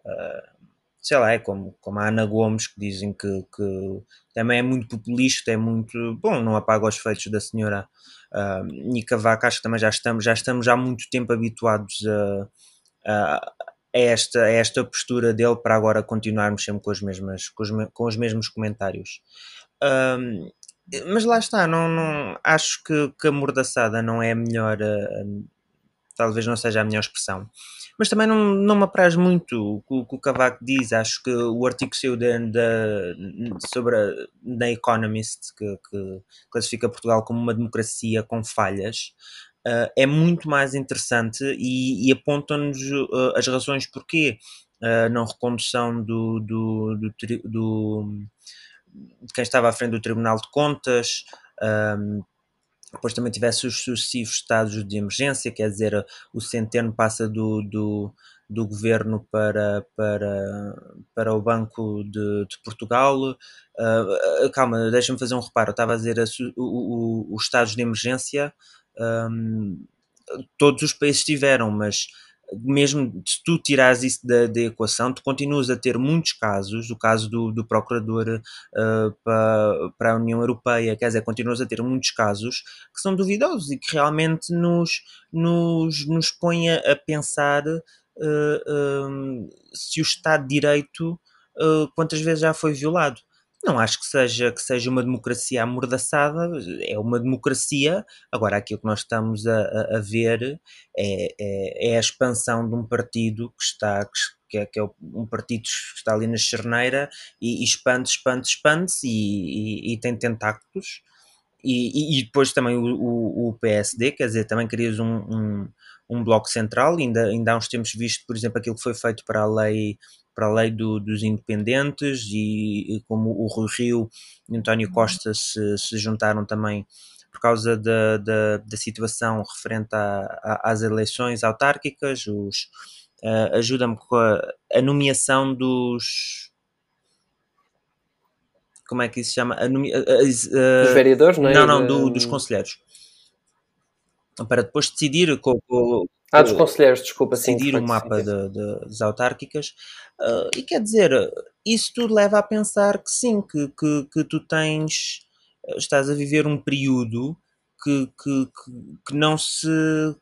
Ah, sei lá, é como, como a Ana Gomes que dizem que, que também é muito populista, é muito bom, não apaga os feitos da senhora uh, e Cavaco, acho que também já estamos, já estamos há muito tempo habituados a, a, a esta, a esta postura dele para agora continuarmos sempre com, as mesmas, com, os, com os mesmos comentários. Mas lá está, não, não, acho que, que a mordaçada não é a melhor, uh, talvez não seja a melhor expressão. Mas também não, não me apraz muito o que o, Cavaco diz. Acho que o artigo seu da, sobre a, da Economist, que, que classifica Portugal como uma democracia com falhas, uh, é muito mais interessante e, e aponta-nos uh, as razões porquê a não recondução do, do, do, do- de quem estava à frente do Tribunal de Contas. um, depois também tivesse os sucessivos estados de emergência, quer dizer, o centeno passa do, do, do governo para, para, para o Banco de, de Portugal. Uh, calma, deixa-me fazer um reparo. Eu estava a dizer a o- o- os estados de emergência, um, todos os países tiveram, mas mesmo se tu tirares isso da, da equação, tu continuas a ter muitos casos, o caso do, do procurador uh, para, para a União Europeia, quer dizer, continuas a ter muitos casos que são duvidosos e que realmente nos, nos, nos põe a, pensar uh, se o Estado de Direito quantas vezes já foi violado. Não acho que seja, que seja uma democracia amordaçada, é uma democracia. Agora, aquilo que nós estamos a, a- ver é, é, é a expansão de um partido que está, que é, que é um partido que está ali na charneira e, e expande, expande, expande-se e, e- e tem tentáculos. E depois também o, o- o PSD, quer dizer, também querias um, um, um bloco central, ainda, ainda há uns tempos visto, por exemplo, aquilo que foi feito para a lei, para a lei do- dos independentes e, e como o Rui Rio e António Costa se, se juntaram também por causa da, da, da situação referente a- a- às eleições autárquicas, os, ah, ajuda-me com a, a nomeação dos como é que isso se chama? Nomi- Dos vereadores, não é? não, não, do- dos conselheiros. Para depois decidir com, com- Ah, dos conselheiros, desculpa, sim. decidir de o mapa sim, sim. de- de- das autárquicas. Ah, e quer dizer, isso tudo leva a pensar que sim, que, que, que tu tens, estás a viver um período que, que, que, não se,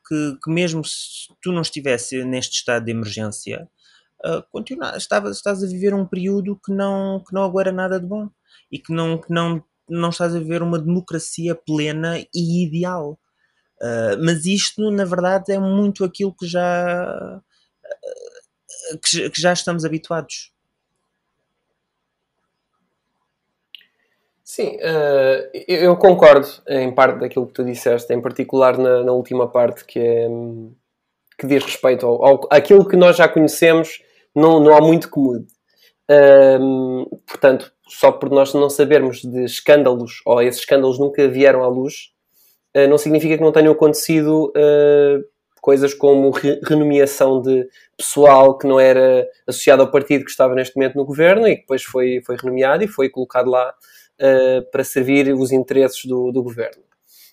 que, que mesmo se tu não estivesse neste estado de emergência, ah, continua, estava, estás a viver um período que não, que não aguarda nada de bom e que não, que não, não estás a viver uma democracia plena e ideal. Ah, mas isto, na verdade, é muito aquilo que já, que, já- que já estamos habituados. Sim, eh, eu concordo em parte daquilo que tu disseste, em particular na, na última parte que, é, que diz respeito ao, ao àquilo que nós já conhecemos, não, não há muito que mude. Portanto, só por nós não sabermos de escândalos, ou esses escândalos nunca vieram à luz, não significa que não tenham acontecido eh, coisas como re- renomeação de pessoal que não era associado ao partido que estava neste momento no governo e que depois foi, foi renomeado e foi colocado lá eh, para servir os interesses do, do governo.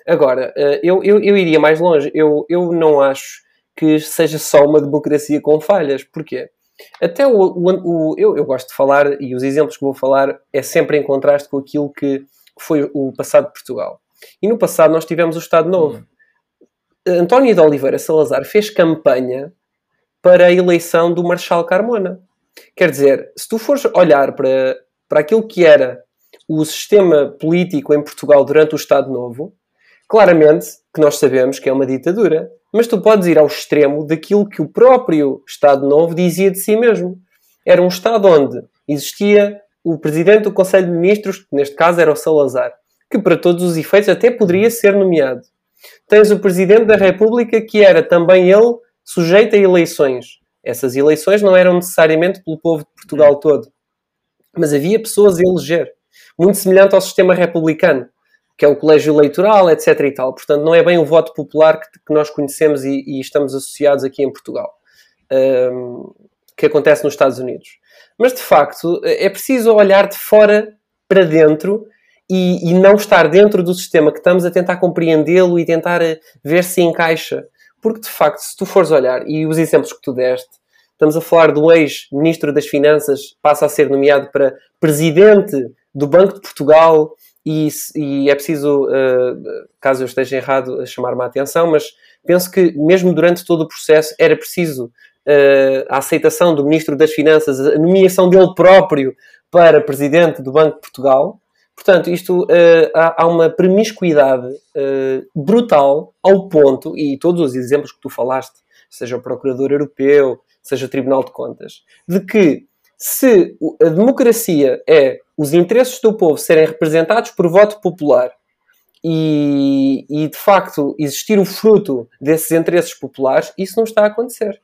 Agora, eh, eu, eu, eu iria mais longe. Eu, eu não acho que seja só uma democracia com falhas. Porquê? Até o, o, o eu, eu gosto de falar, e os exemplos que vou falar é sempre em contraste com aquilo que foi o passado de Portugal. E no passado nós tivemos o Estado Novo. António de Oliveira Salazar fez campanha para a eleição do Marshal Carmona. Quer dizer, se tu fores olhar para, para aquilo que era o sistema político em Portugal durante o Estado Novo, claramente que nós sabemos que é uma ditadura. Mas tu podes ir ao extremo daquilo que o próprio Estado Novo dizia de si mesmo. Era um Estado onde existia o presidente do Conselho de Ministros, que neste caso era o Salazar, que para todos os efeitos até poderia ser nomeado. Tens o presidente da República, que era também ele sujeito a eleições. Essas eleições não eram necessariamente pelo povo de Portugal todo, mas havia pessoas a eleger. Muito semelhante ao sistema republicano que é o colégio eleitoral, etc. e tal. Portanto, não é bem o voto popular que, que nós conhecemos e, e, estamos associados aqui em Portugal, um, que acontece nos Estados Unidos. Mas, de facto, é preciso olhar de fora para dentro e, e não estar dentro do sistema que estamos a tentar compreendê-lo e tentar eh, ver se encaixa. Porque, de facto, se tu fores olhar, e os exemplos que tu deste, estamos a falar do ex-ministro das Finanças, passa a ser nomeado para presidente do Banco de Portugal, e, e, é preciso, uh, caso eu esteja errado, chamar-me a atenção, mas penso que mesmo durante todo o processo era preciso uh, a aceitação do Ministro das Finanças, a nomeação dele próprio para Presidente do Banco de Portugal. Portanto, isto uh, há, há, uma promiscuidade brutal ao ponto, e todos os exemplos que tu falaste, seja o Procurador Europeu, seja o Tribunal de Contas, de que se a democracia é os interesses do povo serem representados por voto popular e, e, de facto existir o fruto desses interesses populares, isso não está a acontecer.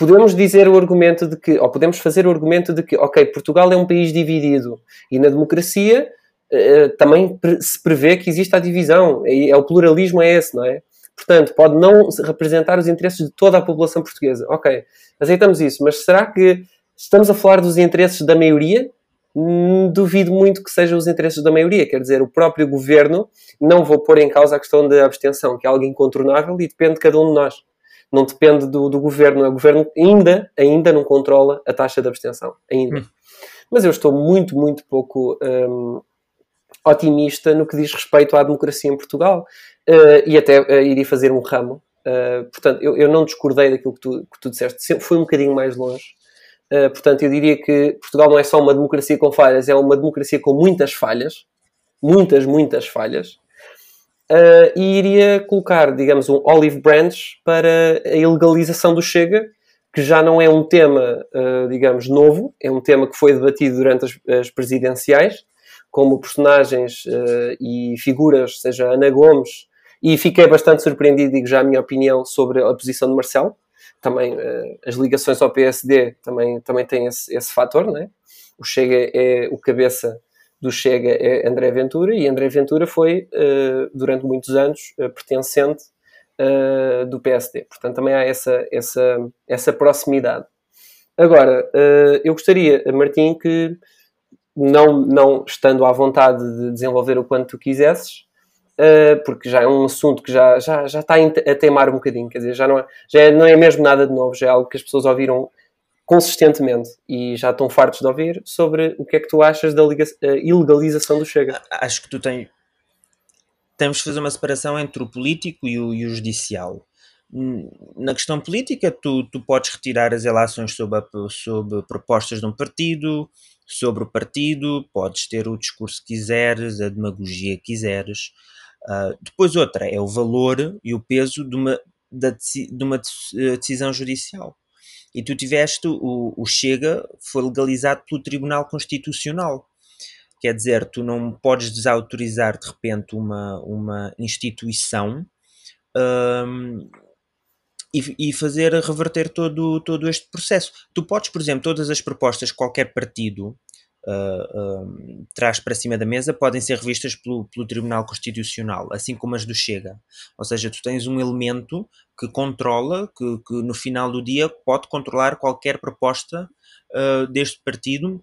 Podemos dizer o argumento de que, ou podemos fazer o argumento de que, ok, Portugal é um país dividido e na democracia eh, também se prevê que existe a divisão, é, é, o pluralismo é esse, não é? Portanto, pode não representar os interesses de toda a população portuguesa. Ok, aceitamos isso, mas será que estamos a falar dos interesses da maioria? Hum, duvido muito que sejam os interesses da maioria. Quer dizer, o próprio governo, não vou pôr em causa a questão da abstenção, que é algo incontornável e depende de cada um de nós. Não depende do, do governo. O governo ainda, ainda não controla a taxa de abstenção. Ainda. Hum. Mas eu estou muito, muito pouco hum, otimista no que diz respeito à democracia em Portugal. Uh, e até uh, iria fazer um ramo. Uh, portanto, eu, eu, não discordei daquilo que tu, que tu disseste. Fui um bocadinho mais longe. Portanto, eu diria que Portugal não é só uma democracia com falhas, é uma democracia com muitas falhas. Muitas, muitas falhas. Uh, e iria colocar, digamos, um olive branch para a ilegalização do Chega, que já não é um tema, uh, digamos, novo, é um tema que foi debatido durante as, as presidenciais, como personagens e figuras, seja Ana Gomes, e fiquei bastante surpreendido, digo já a minha opinião, sobre a posição de Marcelo, também uh, as ligações ao PSD também, também têm esse, esse fator, não é? O Chega é o cabeça do Chega é André Ventura e André Ventura foi uh, durante muitos anos uh, pertencente do PSD. Portanto, também há essa, essa, essa proximidade. Agora, eu gostaria, Martim, que não, não estando à vontade de desenvolver o quanto tu quisesses, porque já é um assunto que já, já, já está a teimar um bocadinho, quer dizer, já, não é, já é, não é mesmo nada de novo, já é algo que as pessoas ouviram consistentemente e já estão fartos de ouvir sobre o que é que tu achas da ilegalização do Chega. Acho que tu tens. Temos de fazer uma separação entre o político e o, e o judicial. Na questão política, tu, tu podes retirar as relações sobre, a, sobre propostas de um partido, sobre o partido, podes ter o discurso que quiseres, a demagogia que quiseres. Uh, depois outra é o valor e o peso de uma, da, de uma eh, decisão judicial. E tu tiveste o, o Chega foi legalizado pelo Tribunal Constitucional. Quer dizer, tu não podes desautorizar de repente uma, uma instituição um, e, e, fazer reverter todo, todo este processo. Tu podes, por exemplo, todas as propostas que qualquer partido uh, traz para cima da mesa podem ser revistas pelo, pelo, Tribunal Constitucional, assim como as do Chega. Ou seja, tu tens um elemento que controla, que, que no final do dia pode controlar qualquer proposta uh, deste partido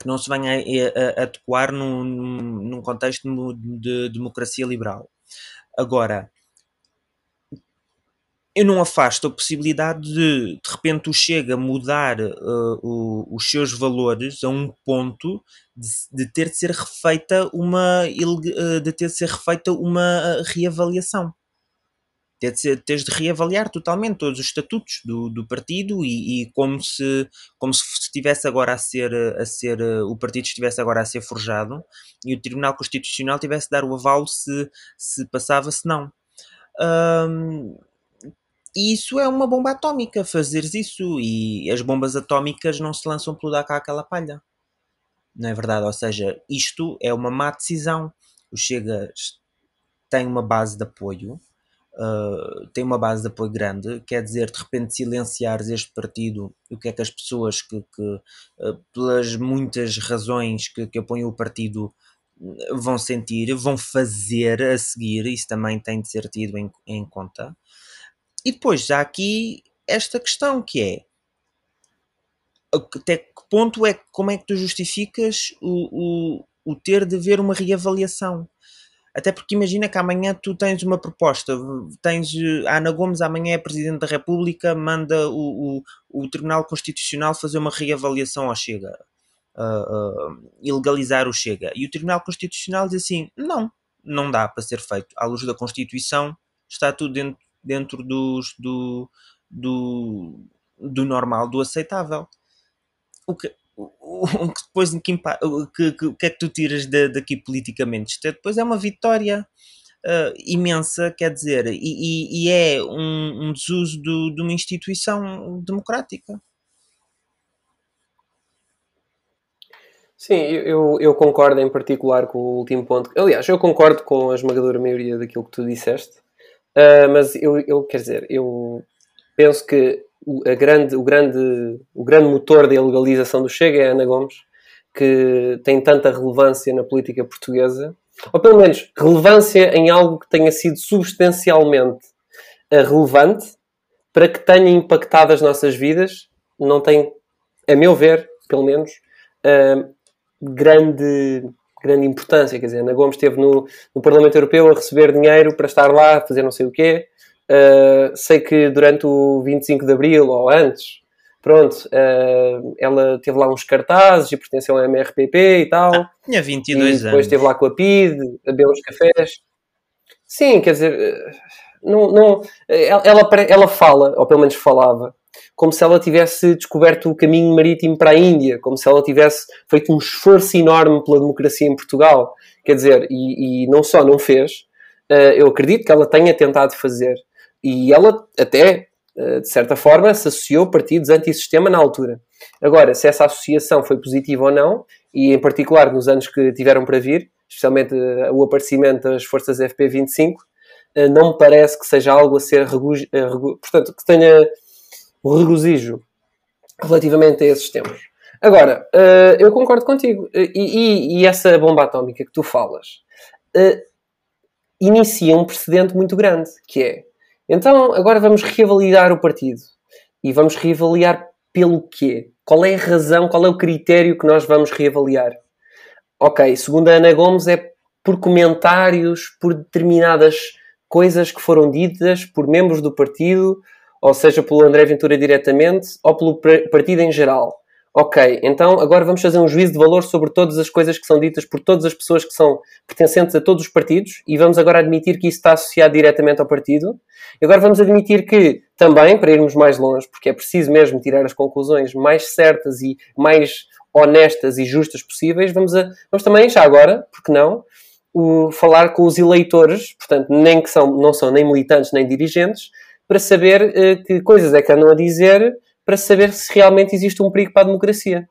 que não se venha a, a, a adequar num, num contexto de democracia liberal. Agora, eu não afasto a possibilidade de, de repente, o Chega mudar uh, o, os seus valores a um ponto de, de, ter de ser refeita uma uh, de ter de ser refeita uma reavaliação. Ter de ser, de reavaliar totalmente todos os estatutos do, do partido e, e, como se como se estivesse agora a ser a ser o partido estivesse agora a ser forjado e o Tribunal Constitucional tivesse de dar o aval se se passava se não. Um, e isso é uma bomba atómica, fazeres isso. E as bombas atómicas não se lançam pelo dar aquela palha. Não é verdade? Ou seja, isto é uma má decisão. O Chega tem uma base de apoio, uh, tem uma base de apoio grande, quer dizer, de repente silenciares este partido, o que é que as pessoas que, que uh, pelas muitas razões que, que apoiam o partido vão sentir, vão fazer a seguir, isso também tem de ser tido em, em conta. E depois há aqui esta questão que é até que ponto é como é que tu justificas o, o, o ter de haver uma reavaliação? Até porque imagina que amanhã tu tens uma proposta, tens a Ana Gomes amanhã é Presidente da República, manda o, o, o Tribunal Constitucional fazer uma reavaliação ao Chega, uh, uh, o Chega. E o Tribunal Constitucional diz assim: não, não dá para ser feito. À luz da Constituição está tudo dentro dentro dos, do, do, do normal, do aceitável. O que, o, que depois que, que, que é que tu tiras de, daqui politicamente? Isto é, depois é uma vitória uh, imensa, quer dizer, e, e, e é um, um desuso do, de uma instituição democrática. Sim, eu, eu concordo em particular com o último ponto. Aliás, eu concordo com a esmagadora maioria daquilo que tu disseste. Uh, mas eu, eu, quer dizer, eu penso que o, grande, o, grande, o grande motor da ilegalização do Chega é a Ana Gomes, que tem tanta relevância na política portuguesa, ou pelo menos relevância em algo que tenha sido substancialmente uh, relevante para que tenha impactado as nossas vidas, não tem, a meu ver, pelo menos, uh, grande grande importância. Quer dizer, Ana Gomes esteve no, no Parlamento Europeu a receber dinheiro para estar lá, a fazer não sei o quê. Uh, sei que durante o 25 de Abril ou antes, pronto, uh, ela teve lá uns cartazes e pertenceu ao MRPP e tal. Ah, tinha 22 e depois anos. esteve lá com a PID, a beber uns cafés. Sim, quer dizer, ah, não, não, ela, ela fala, ou pelo menos falava, como se ela tivesse descoberto o caminho marítimo para a Índia, como se ela tivesse feito um esforço enorme pela democracia em Portugal. Quer dizer, e, e não só não fez, uh, eu acredito que ela tenha tentado fazer. E ela até, uh, de certa forma, se associou partidos antissistema na altura. Agora, se essa associação foi positiva ou não, e em particular nos anos que tiveram para vir, especialmente uh, o aparecimento das forças FP25, não me parece que seja algo a ser portanto, que tenha o regozijo relativamente a esses tempos. Agora, uh, eu concordo contigo. Uh, e, e, essa bomba atómica que tu falas uh, inicia um precedente muito grande, que é então agora vamos reavaliar o partido. E vamos reavaliar pelo quê? Qual é a razão, qual é o critério que nós vamos reavaliar? Ok, segundo a Ana Gomes, é por comentários, por determinadas coisas que foram ditas por membros do partido ou seja pelo André Ventura diretamente, ou pelo partido em geral. Ok, então agora vamos fazer um juízo de valor sobre todas as coisas que são ditas por todas as pessoas que são pertencentes a todos os partidos e vamos agora admitir que isso está associado diretamente ao partido. E agora vamos admitir que também, para irmos mais longe, porque é preciso mesmo tirar as conclusões mais certas e mais honestas e justas possíveis, vamos, a, vamos também, já agora, porque não, o, falar com os eleitores, portanto, nem que são, não são nem militantes nem dirigentes, para saber uh, que coisas é que andam a dizer, para saber se realmente existe um perigo para a democracia.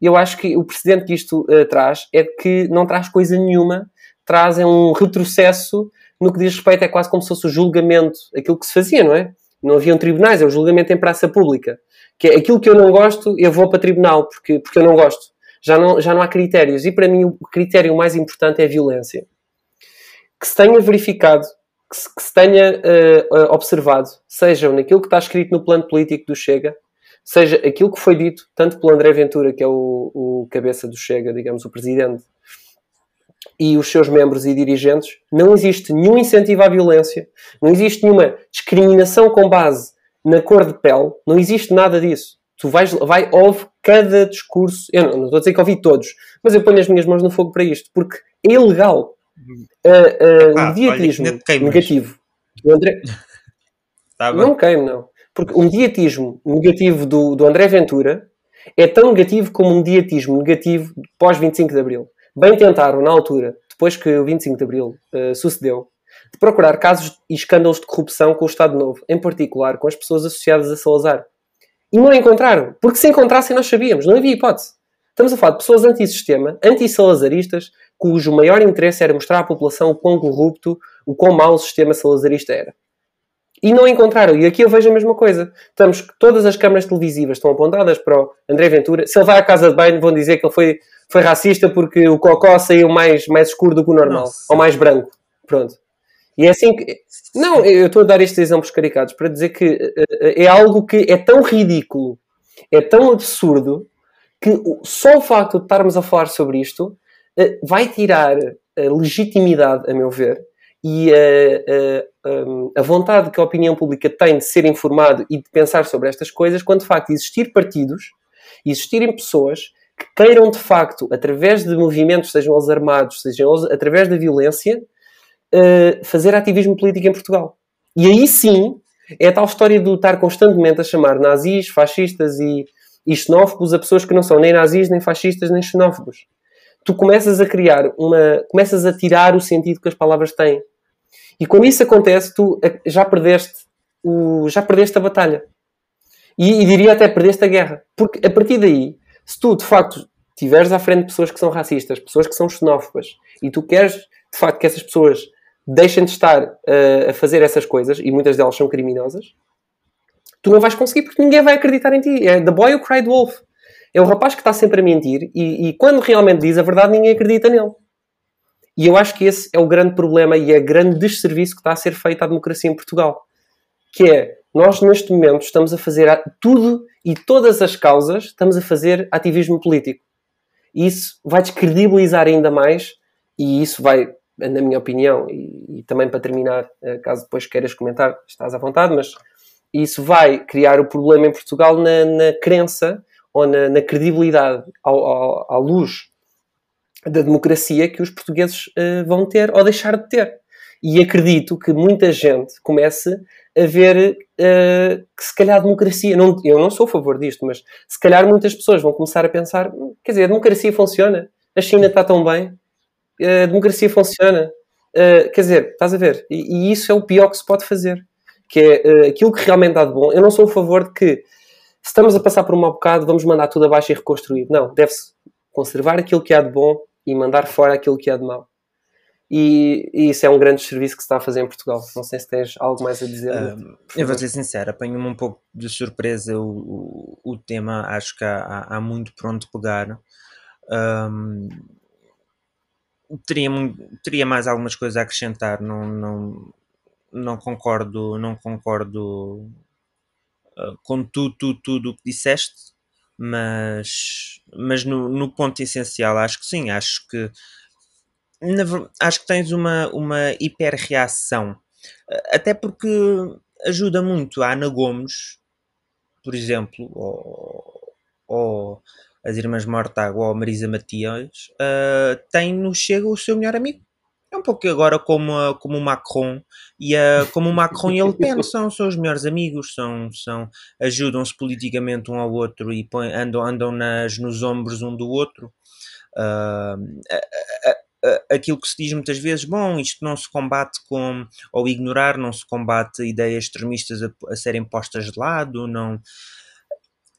E eu acho que o precedente que isto uh, traz é que não traz coisa nenhuma, traz um retrocesso no que diz respeito, é quase como se fosse o julgamento, aquilo que se fazia, não é? Não haviam tribunais, é o julgamento em praça pública. Que é aquilo que eu não gosto, eu vou para tribunal, porque, porque eu não gosto. Já não, já não há critérios. E para mim o critério mais importante é a violência. Que se tenha verificado que se, que se tenha uh, observado, seja naquilo que está escrito no plano político do Chega, seja aquilo que foi dito tanto pelo André Ventura, que é o, o cabeça do Chega, digamos, o presidente, e os seus membros e dirigentes, não existe nenhum incentivo à violência, não existe nenhuma discriminação com base na cor de pele, não existe nada disso. Tu vais, vai, ouve cada discurso, eu não, não estou a dizer que ouvi todos, mas eu ponho as minhas mãos no fogo para isto, porque é ilegal. Uh, uh, Ah, o mediatismo olha, negativo do André, Tá não queimo, não. Porque o mediatismo negativo do, do André Ventura é tão negativo como o mediatismo negativo pós 25 de Abril. Bem tentaram, na altura, depois que o 25 de Abril eh, sucedeu, de procurar casos e escândalos de corrupção com o Estado Novo, em particular com as pessoas associadas a Salazar. E não encontraram. Porque se encontrassem, nós sabíamos. Não havia hipótese. Estamos a falar de pessoas anti-sistema, anti-salazaristas, cujo maior interesse era mostrar à população o quão corrupto, o quão mau o sistema salazarista era. E não encontraram. E aqui eu vejo a mesma coisa. Estamos, todas as câmaras televisivas estão apontadas para o André Ventura. Se ele vai à casa de banho, vão dizer que ele foi, foi racista porque o cocó saiu mais, mais escuro do que o normal. Nossa. Ou mais branco. Pronto. E é assim que... Não, eu estou a dar estes exemplos caricados para dizer que eh, eh, é algo que é tão ridículo, é tão absurdo, que só o facto de estarmos a falar sobre isto vai tirar a legitimidade, a meu ver, e eh, eh, um, a vontade que a opinião pública tem de ser informado e de pensar sobre estas coisas, quando de facto existir partidos, existirem pessoas que queiram de facto, através de movimentos, sejam eles armados, sejam eles através da violência, eh, fazer ativismo político em Portugal. E aí sim é a tal história do estar constantemente a chamar nazis, fascistas e, e xenófobos a pessoas que não são nem nazis, nem fascistas, nem xenófobos. Tu começas a criar uma. começas a tirar o sentido que as palavras têm. E quando isso acontece, tu já perdeste, o, já perdeste a batalha. E, e diria até perdeste a guerra. Porque a partir daí, se tu de facto tiveres à frente pessoas que são racistas, pessoas que são xenófobas, e tu queres de facto que essas pessoas deixem de estar eh, a fazer essas coisas, e muitas delas são criminosas, tu não vais conseguir porque ninguém vai acreditar em ti. É the boy who cried wolf. É o rapaz que está sempre a mentir e, e quando realmente diz a verdade, ninguém acredita nele. E eu acho que esse é o grande problema e é o grande desserviço que está a ser feito à democracia em Portugal. Que é, nós neste momento estamos a fazer tudo e todas as causas, estamos a fazer ativismo político. E isso vai descredibilizar ainda mais e isso vai, na minha opinião, e, e também para terminar, eh, caso depois queiras comentar, estás à vontade, mas isso vai criar o problema em Portugal na, na crença ou na, na credibilidade ao, ao- à luz da democracia que os portugueses eh, vão ter ou deixar de ter. E acredito que muita gente comece a ver eh, que se calhar a democracia, não, eu não sou a favor disto, mas se calhar muitas pessoas vão começar a pensar, "Hum, quer dizer, a democracia funciona, a China está tão bem, a democracia funciona, Eh, quer dizer, estás a ver? E, e isso é o pior que se pode fazer, que é eh, aquilo que realmente há de bom. Eu não sou a favor de que se estamos a passar por um mau bocado, vamos mandar tudo abaixo e reconstruir. Não, deve-se conservar aquilo que há de bom e mandar fora aquilo que há de mau. E, e isso é um grande serviço que se está a fazer em Portugal. Não sei se tens algo mais a dizer. Eu vou ser sincero, apanho-me um pouco de surpresa o, o, o tema, acho que há, há- muito por onde pegar. Ahm, teria, teria mais algumas coisas a acrescentar, não, não, não concordo, não concordo ah, com tudo, tudo, tudo o que disseste, mas, mas no, no ponto essencial acho que sim, acho que na acho que tens uma, uma hiperreação. A- Até porque ajuda muito a Ana Gomes, por exemplo, ou, ou as Irmãs Mortágua ou a Marisa Matias, ah, tem no Chega o seu melhor amigo. É um pouco agora como, como o Macron e a, como o Macron e Le Pen são, são os melhores amigos, são, são, ajudam-se politicamente um ao outro e põem- andam, andam nas, nos ombros um do outro. A- aquilo que se diz muitas vezes, bom, isto não se combate com, ou ignorar, não se combate ideias extremistas a, a serem postas de lado, não.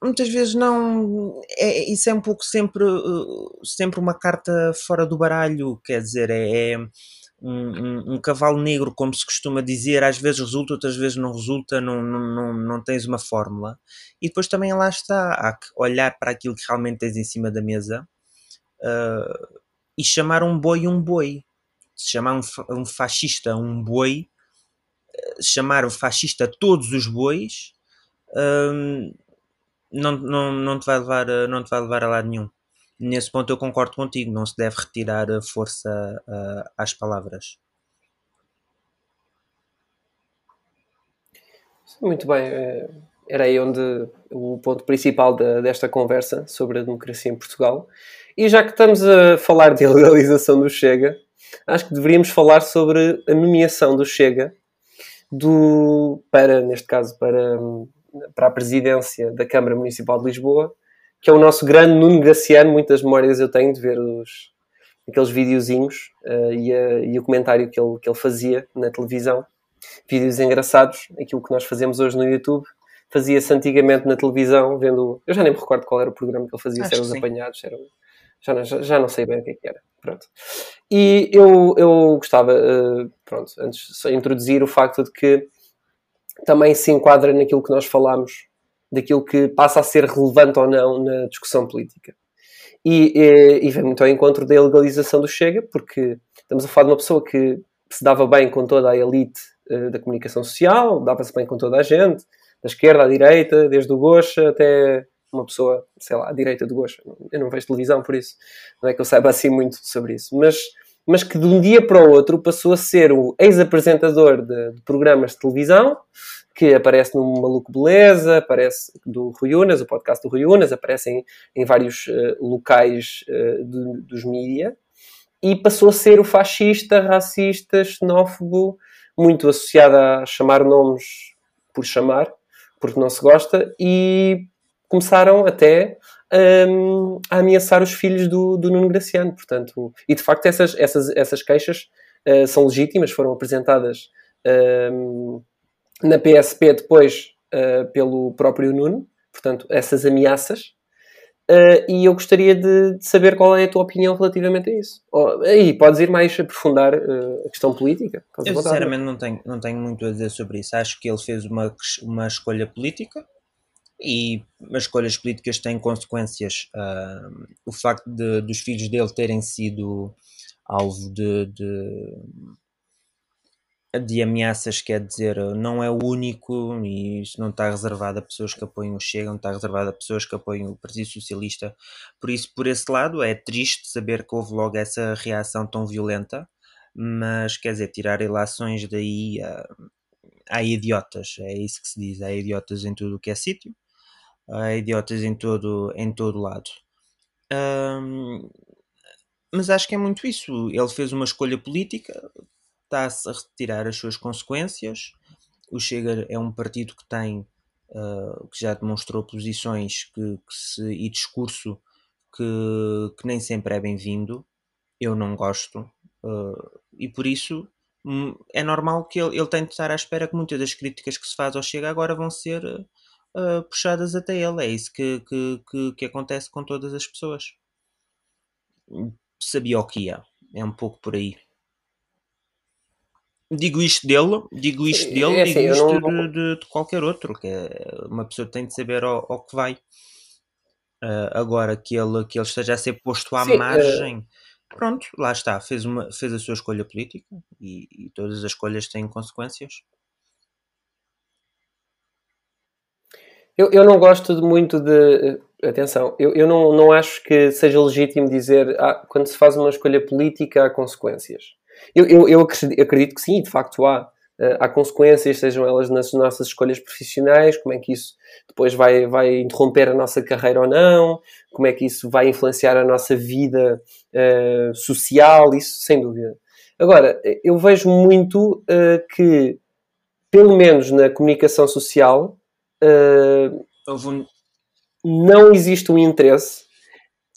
Muitas vezes não. É, isso é um pouco sempre, uh, sempre uma carta fora do baralho, quer dizer, é, é um, um- um cavalo negro, como se costuma dizer, às vezes resulta, outras vezes não resulta, não, não, não, não tens uma fórmula. E depois também lá está, há que olhar para aquilo que realmente tens em cima da mesa uh, e chamar um boi um boi. Se chamar um, um fascista um boi, eh, chamar um fascista todos os bois, não, não, não, te vai levar, a- não te vai levar a lado nenhum. nesse ponto eu concordo contigo, não se deve retirar força uh, às palavras. Muito bem, eh, era aí onde o ponto principal de, desta conversa sobre a democracia em Portugal. E já que estamos a falar de legalização do Chega, acho que deveríamos falar sobre a nomeação do Chega do, para, neste caso, para, para a presidência da Câmara Municipal de Lisboa, que é o nosso grande Nuno Graciano. Muitas memórias eu tenho de ver os, aqueles videozinhos uh, e, a, e, o comentário que ele, que ele fazia na televisão. Vídeos engraçados, aquilo que nós fazemos hoje no YouTube. Fazia-se antigamente na televisão, vendo. Eu já nem me recordo qual era o programa que ele fazia, Acho se eram os apanhados, se eram, já, já, já, não sei bem o que, é que era. Pronto. E eu, eu gostava, uh, pronto, antes de introduzir o facto de que também se enquadra naquilo que nós falámos, daquilo que passa a ser relevante ou não na discussão política. E, e, e vem muito ao encontro da legalização do Chega, porque estamos a falar de uma pessoa que se dava bem com toda a elite uh, da comunicação social, dava-se bem com toda a gente, da esquerda à direita, desde o Gocha até uma pessoa, sei lá, à direita do Gocha. Eu não vejo televisão, por isso não é que eu saiba assim muito sobre isso. Mas, mas que de um dia para o outro passou a ser o ex-apresentador de, de, programas de televisão, que aparece no Maluco Beleza, aparece do Rui Unas, o podcast do Rui Unas, aparece em, em vários uh, locais uh, dos mídia, e passou a ser o fascista, racista, xenófobo, muito associado a chamar nomes por chamar, porque não se gosta, e começaram até um, a ameaçar os filhos do, do Nuno Graciano. Portanto, e de facto essas, essas, essas queixas uh, são legítimas, foram apresentadas um, na PSP depois uh, pelo próprio Nuno, portanto, essas ameaças. Uh, e eu gostaria de, de, saber qual é a tua opinião relativamente a isso. Oh, aí podes ir mais aprofundar uh, a questão política. Eu sinceramente não tenho, não tenho muito a dizer sobre isso. Acho que ele fez uma, uma escolha política e as escolhas políticas têm consequências. Uh, o facto de, dos filhos dele terem sido alvo de, de, de, ameaças, quer dizer, não é o único, e isso não está reservado a pessoas que apoiam o Chega, não está reservado a pessoas que apoiam o Partido Socialista. Por isso, por esse lado, é triste saber que houve logo essa reação tão violenta, mas quer dizer, tirar ilações daí. Uh, há idiotas, é isso que se diz, há idiotas em tudo o que é sítio há idiotas em todo, em todo lado. Um, mas acho que é muito isso. Ele fez uma escolha política, está-se a retirar as suas consequências. O Chega é um partido que tem, uh, que já demonstrou posições que, que se, e discurso que, que nem sempre é bem-vindo. Eu não gosto. Uh, e por isso hum, é normal que ele, ele tenha de estar à espera que muitas das críticas que se faz ao Chega agora vão ser uh, puxadas até ele. É isso que, que, que, que, acontece com todas as pessoas. Sabia o que ia. É um pouco por aí. Digo isto dele, digo isto dele, é assim, digo isto não... de, de, de, qualquer outro, que é, uma pessoa tem de saber ao, ao que vai. Uh, agora que ele, que ele esteja a ser posto à Sim, margem, uh... pronto, lá está, fez, uma, fez a sua escolha política e, e todas as escolhas têm consequências. Eu, eu não gosto de muito de. Atenção, eu, eu não, não acho que seja legítimo dizer ah, quando se faz uma escolha política há consequências. Eu, eu, eu acredito, que sim, de facto há. Uh, há consequências, sejam elas nas nossas escolhas profissionais, como é que isso depois vai, vai interromper a nossa carreira ou não, como é que isso vai influenciar a nossa vida uh, social, isso sem dúvida. Agora, eu vejo muito uh, que, pelo menos na comunicação social, uh, um... não existe um interesse.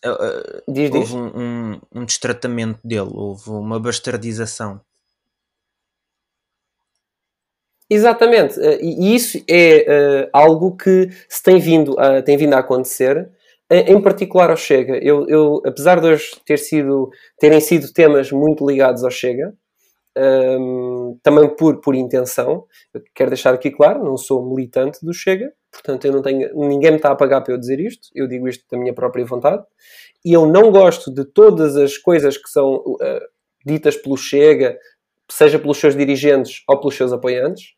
Uh, diz, houve diz. Um, um, um destratamento dele, houve uma bastardização. Exatamente, uh, e isso é uh, algo que se tem vindo a, tem vindo a acontecer, em particular ao Chega. Eu, eu, apesar de hoje ter sido, terem sido temas muito ligados ao Chega, um, também por, por intenção. Eu quero deixar aqui claro, não sou militante do Chega, portanto eu não tenho, ninguém me está a pagar para eu dizer isto, eu digo isto da minha própria vontade, e eu não gosto de todas as coisas que são uh, ditas pelo Chega, seja pelos seus dirigentes ou pelos seus apoiantes,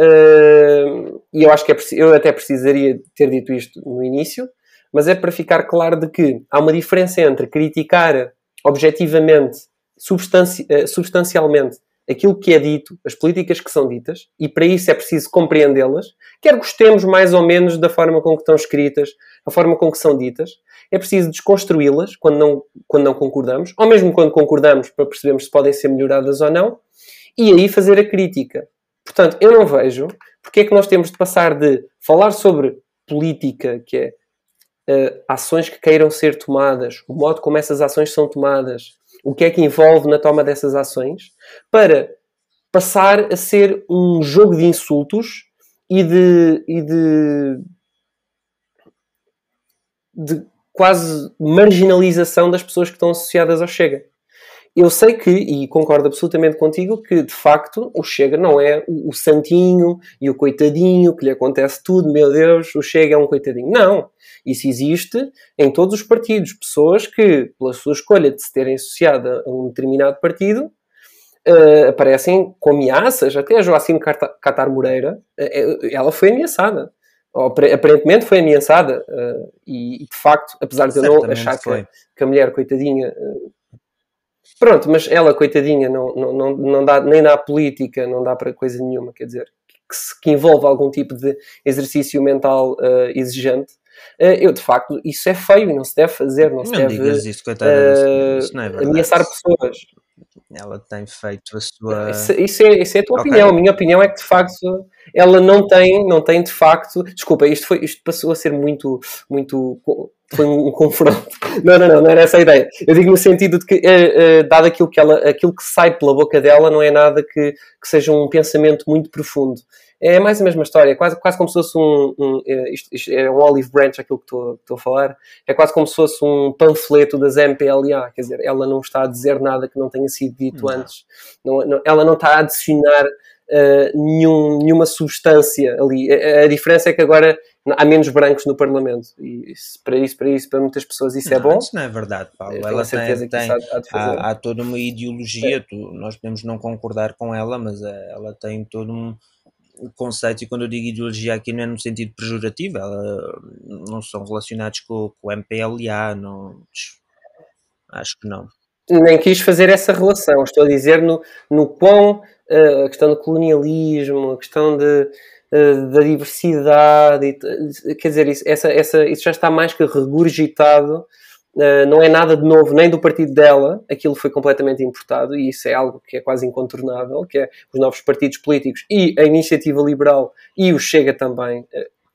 uh, e eu acho que é, eu até precisaria ter dito isto no início, mas é para ficar claro de que há uma diferença entre criticar objetivamente, substanci eh, substancialmente, aquilo que é dito, as políticas que são ditas, e para isso é preciso compreendê-las, quer gostemos mais ou menos da forma com que estão escritas, a forma com que são ditas, é preciso desconstruí-las quando não, quando não concordamos, ou mesmo quando concordamos para percebermos se podem ser melhoradas ou não, e aí fazer a crítica. Portanto, eu não vejo porque é que nós temos de passar de falar sobre política, que é uh, ações que queiram ser tomadas, o modo como essas ações são tomadas, o que é que envolve na toma dessas ações, para passar a ser um jogo de insultos e de, e de, de quase marginalização das pessoas que estão associadas ao Chega. Eu sei que, e concordo absolutamente contigo, que de facto o Chega não é o, o santinho e o coitadinho que lhe acontece tudo, meu Deus, o Chega é um coitadinho. Não. Isso existe em todos os partidos. Pessoas que, pela sua escolha de se terem associado a um determinado partido, uh, aparecem com ameaças. Até a Joacim Catar Moreira, uh, ela foi ameaçada aparentemente foi ameaçada uh, e, de facto, apesar de eu não achar que, que, a mulher, coitadinha, pronto, mas ela, coitadinha, não, não, não, não dá nem na política, não dá para coisa nenhuma, quer dizer, que, se, que envolve algum tipo de exercício mental uh, exigente. eu, de facto, isso é feio e não se deve fazer, não se não deve isso, coitada, isso não é ameaçar pessoas ela tem feito a sua. Isso, isso, é, isso é a tua okay. opinião. A minha opinião é que de facto ela não tem, não tem de facto. Desculpa, isto, foi, isto passou a ser muito, muito. Foi um confronto. Não, não, não, não era essa a ideia. Eu digo no sentido de que, uh, uh, dado aquilo que, ela, aquilo que sai pela boca dela, não é nada que, que seja um pensamento muito profundo é mais a mesma história, é quase, quase como se fosse um, um é, isto, isto é um olive branch aquilo que estou, estou a falar, é quase como se fosse um panfleto das MPLA, quer dizer, ela não está a dizer nada que não tenha sido dito não. antes, não, não, ela não está a adicionar uh, nenhum, nenhuma substância ali, a, a, diferença é que agora há menos brancos no Parlamento. E isso, para isso, para isso, para muitas pessoas isso é bom. Isso não é verdade, Paulo, ela tem, tem há, há, há, toda uma ideologia, é. tu, nós podemos não concordar com ela, mas eh, ela tem todo um conceito, e quando eu digo ideologia aqui não é no sentido pejorativo, ela, não são relacionados com, com o MPLA, não, acho que não. Nem quis fazer essa relação, estou a dizer no, no quão uh, a questão do colonialismo, a questão de, uh, da diversidade, e, quer dizer, isso, essa, essa, isso já está mais que regurgitado Uh, não é nada de novo nem do partido dela, aquilo foi completamente importado e isso é algo que é quase incontornável, que é os novos partidos políticos e a iniciativa liberal e o Chega também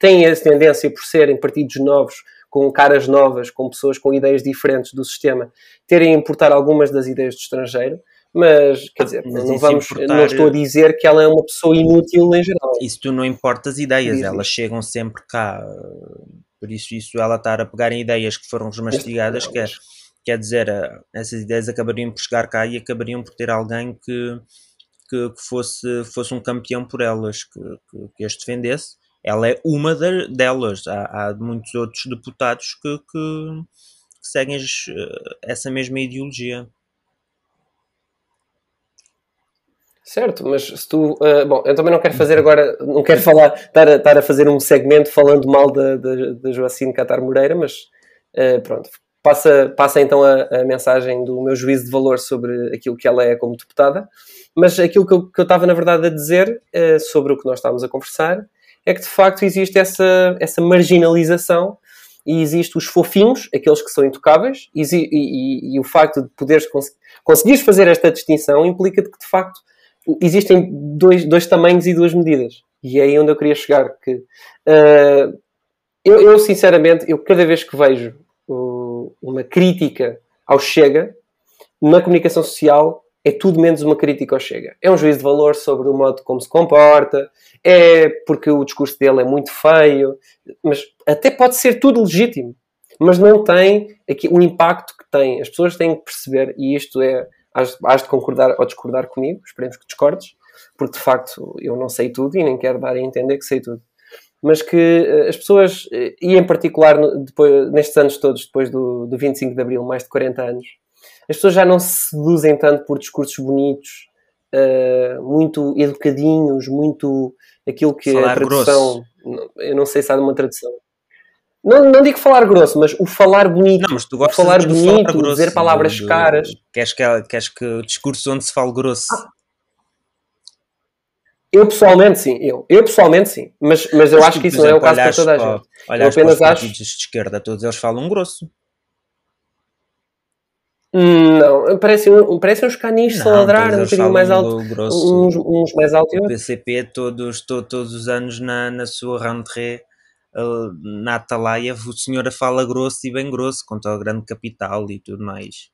têm essa tendência por serem partidos novos, com caras novas, com pessoas com ideias diferentes do sistema, terem a importar algumas das ideias do estrangeiro, mas quer dizer, mas não, vamos, importar... não estou a dizer que ela é uma pessoa inútil em geral. Isso tu não importas ideias, elas chegam sempre cá por isso, isso ela estar a pegar em ideias que foram desmastigadas, quer, quer dizer, eh, essas ideias acabariam por chegar cá e acabariam por ter alguém que, que, que fosse, fosse um campeão por elas, que, que, que as defendesse. Ela é uma de, delas. Há, há muitos outros deputados que, que, que seguem eh, essa mesma ideologia. Certo, mas se tu. Uh, bom, eu também não quero fazer agora. Não quero falar. Estar a, estar a fazer um segmento falando mal da, da, Joacine Catar Moreira, mas uh, pronto. Passa, passa então a, a, mensagem do meu juízo de valor sobre aquilo que ela é como deputada. Mas aquilo que eu, que eu estava, na verdade, a dizer uh, sobre o que nós estávamos a conversar é que de facto existe essa, essa marginalização e existe os fofinhos, aqueles que são intocáveis, e, e, e, e o facto de poderes cons conseguires fazer esta distinção implica que de facto existem dois, dois tamanhos e duas medidas. E é aí onde eu queria chegar. Que, uh, eu, eu, sinceramente, eu cada vez que vejo uh, uma crítica ao Chega, na comunicação social, é tudo menos uma crítica ao Chega. É um juízo de valor sobre o modo como se comporta, é porque o discurso dele é muito feio, mas até pode ser tudo legítimo, mas não tem aqui o impacto que tem. As pessoas têm que perceber, e isto é has, has de concordar ou discordar comigo, esperemos que discordes, porque de facto eu não sei tudo e nem quero dar a entender que sei tudo. Mas que uh, as pessoas, uh, e em particular depois, nestes anos todos, depois do, do 25 de Abril, mais de 40 anos, as pessoas já não se seduzem tanto por discursos bonitos, uh, muito educadinhos, muito aquilo que Falar a tradução. Grosso. Eu não sei se há uma tradução. Não, não digo falar grosso, mas o falar bonito. Não, mas tu gostas falar do bonito, falar grosso, dizer palavras do- caras. Queres que, queres que o discurso onde se fale grosso. Ah, Eu pessoalmente sim, eu, eu pessoalmente sim, mas, mas eu Mas acho que isso não é o exemplo, caso para toda a gente. Eu apenas para os acho- de esquerda, todos eles falam grosso. Não, parecem, um- parecem uns canis a Não, ladrar, todos um bocadinho mais alto, grosso. uns, uns mais alto e O. PCP todos, to- todos os anos na, na sua rentrée na Atalaia, o senhor fala grosso e bem grosso, contra o grande capital e tudo mais.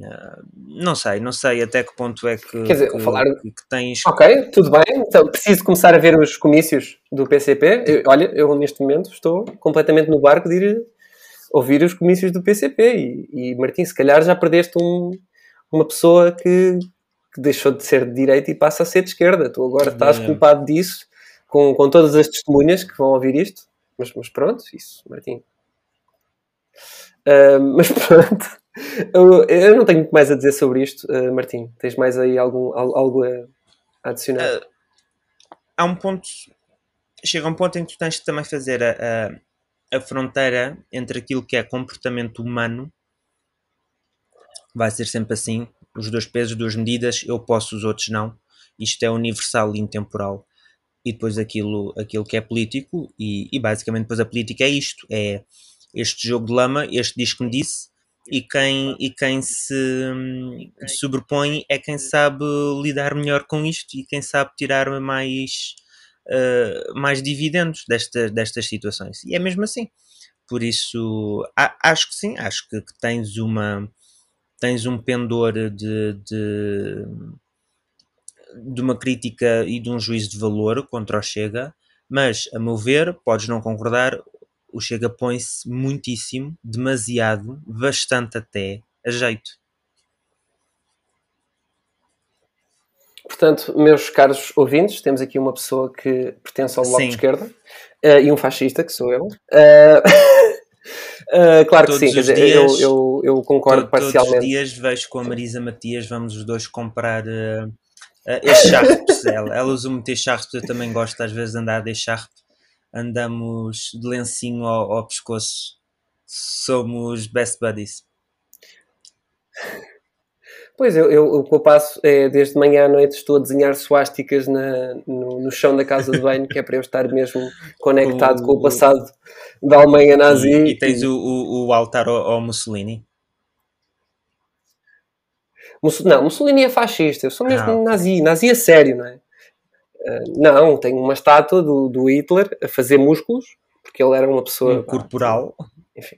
Eh, não sei, não sei até que ponto é que, Quer dizer, que, falar- que- que tens. Ok, tudo bem. Então, preciso começar a ver os comícios do PCP. Eu- olha, eu neste momento estou completamente no barco de ir ouvir os comícios do PCP. E, e, Martim, se calhar já perdeste um- uma pessoa que, que deixou de ser de direita e passa a ser de esquerda. Tu agora estás É. culpado disso, com, com todas as testemunhas que vão ouvir isto. Mas, mas pronto, isso, Martim. Ah, mas pronto. Eu, eu não tenho muito mais a dizer sobre isto, ah, Martim. Tens mais aí algum, al- algo a a adicionar? Ah, há um ponto. Chega um ponto em que tu tens que também fazer a, a, a fronteira entre aquilo que é comportamento humano. Vai ser sempre assim. Os dois pesos, duas medidas. Eu posso, os outros não. Isto é universal e intemporal. E depois aquilo, aquilo que é político. E, e basicamente depois a política é isto. É este jogo de lama, este diz que me disse. E quem, e quem se sobrepõe é quem sabe lidar melhor com isto e quem sabe tirar mais, uh, mais dividendos desta, destas situações. E é mesmo assim. Por isso, a- acho que sim, acho que, que tens uma tens um pendor de, de, de uma crítica e de um juízo de valor contra o Chega, mas, a meu ver, podes não concordar, o Chega põe-se muitíssimo, demasiado, bastante até, a jeito. Portanto, meus caros ouvintes, temos aqui uma pessoa que pertence ao Bloco Sim. de Esquerda eh, e um fascista, que sou eu. Eh, eh, claro que Todos sim, os quer dizer, dias- eu, eu, eu concordo To- Todos os parcialmente. dias vejo com a Marisa Matias, vamos os dois comprar uh, uh, echarpes. ela, ela usa muito echarpes, eu também gosto às vezes de andar de echarpe. Andamos de lencinho ao, ao pescoço. Somos best buddies. Pois, eu, eu, o que eu passo é, desde manhã à noite, estou a desenhar suásticas na, no, no chão da casa de banho, que é para eu estar mesmo conectado O- com o passado da Alemanha nazi. E, e tens o, o, o altar ao, ao Mussolini. Não, Mussolini é fascista, eu sou mesmo Ah. nazi, nazi a sério, não é? Ah, não, tenho uma estátua do, do Hitler a fazer músculos, porque ele era uma pessoa. Um corporal. Enfim,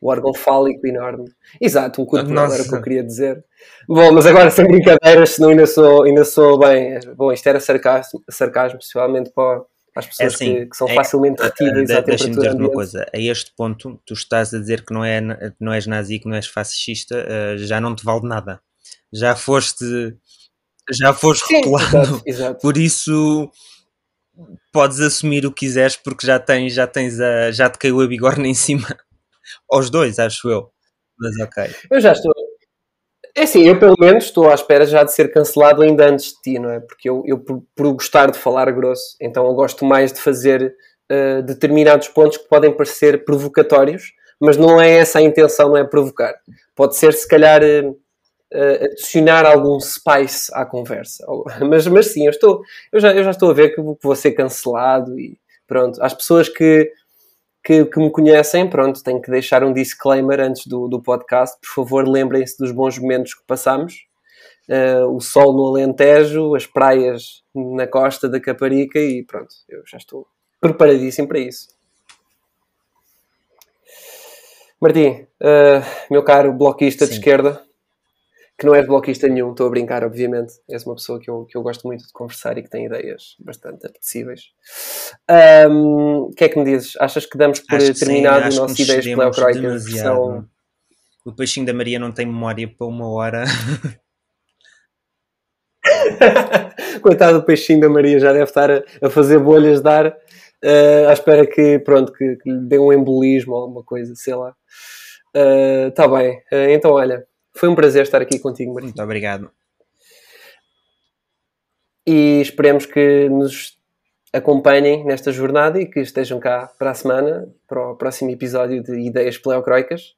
o órgão fálico enorme. Exato, um corporal Nossa. era o que eu queria dizer. Bom, mas agora sem brincadeiras, senão ainda sou, ainda sou bem. Bom, isto era sarcasmo, sarcasmo possivelmente para, as pessoas assim, que, que são é- facilmente retíveis De- à Deixa-me dizer-te uma coisa. A este ponto, tu estás a dizer que não, é, que não és nazi, que não és fascista, já não te vale nada. Já foste. Já foste Sim, exato, exato. Por isso podes assumir o que quiseres porque já tens, já tens a, já te caiu a bigorna em cima. Aos dois, acho eu. Mas ok. Eu já estou. É assim, eu pelo menos estou à espera já de ser cancelado ainda antes de ti, não é? Porque eu, eu por, por gostar de falar grosso, então eu gosto mais de fazer uh, determinados pontos que podem parecer provocatórios, mas não é essa a intenção, não é provocar. Pode ser, se calhar, uh, uh, adicionar algum spice à conversa. Mas, mas sim, eu, estou, eu, já, eu já estou a ver que vou ser cancelado e pronto. Às pessoas que, que, que me conhecem, pronto, tenho que deixar um disclaimer antes do, do podcast. Por favor, lembrem-se dos bons momentos que passamos. Uh, o sol no Alentejo, as praias na costa da Caparica e pronto, eu já estou preparadíssimo para isso. Martim, uh, meu caro bloquista de Sim. esquerda, que não és bloquista nenhum, estou a brincar, obviamente. És uma pessoa que eu, que eu gosto muito de conversar e que tem ideias bastante apetecíveis. Um, O que é que me dizes? Achas que damos por que sim, terminado acho o nosso nos Ideias demasiado. versão... O peixinho da Maria não tem memória para uma hora. Coitado do peixinho da Maria, já deve estar a, a fazer bolhas de ar eh, à espera que, pronto, que, que lhe dê um embolismo ou alguma coisa, sei lá. Está bem, Eh, então olha, foi um prazer estar aqui contigo, Martim. Muito obrigado. E esperemos que nos acompanhem nesta jornada e que estejam cá para a semana, para o próximo episódio de Ideias Pleocroicas,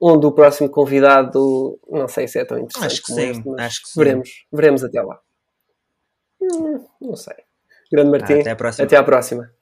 onde o próximo convidado, não sei se é tão interessante Acho que sim, este, acho que sim. veremos, veremos até lá. Hum, não sei. Grande Martim, até à próxima. Até à próxima.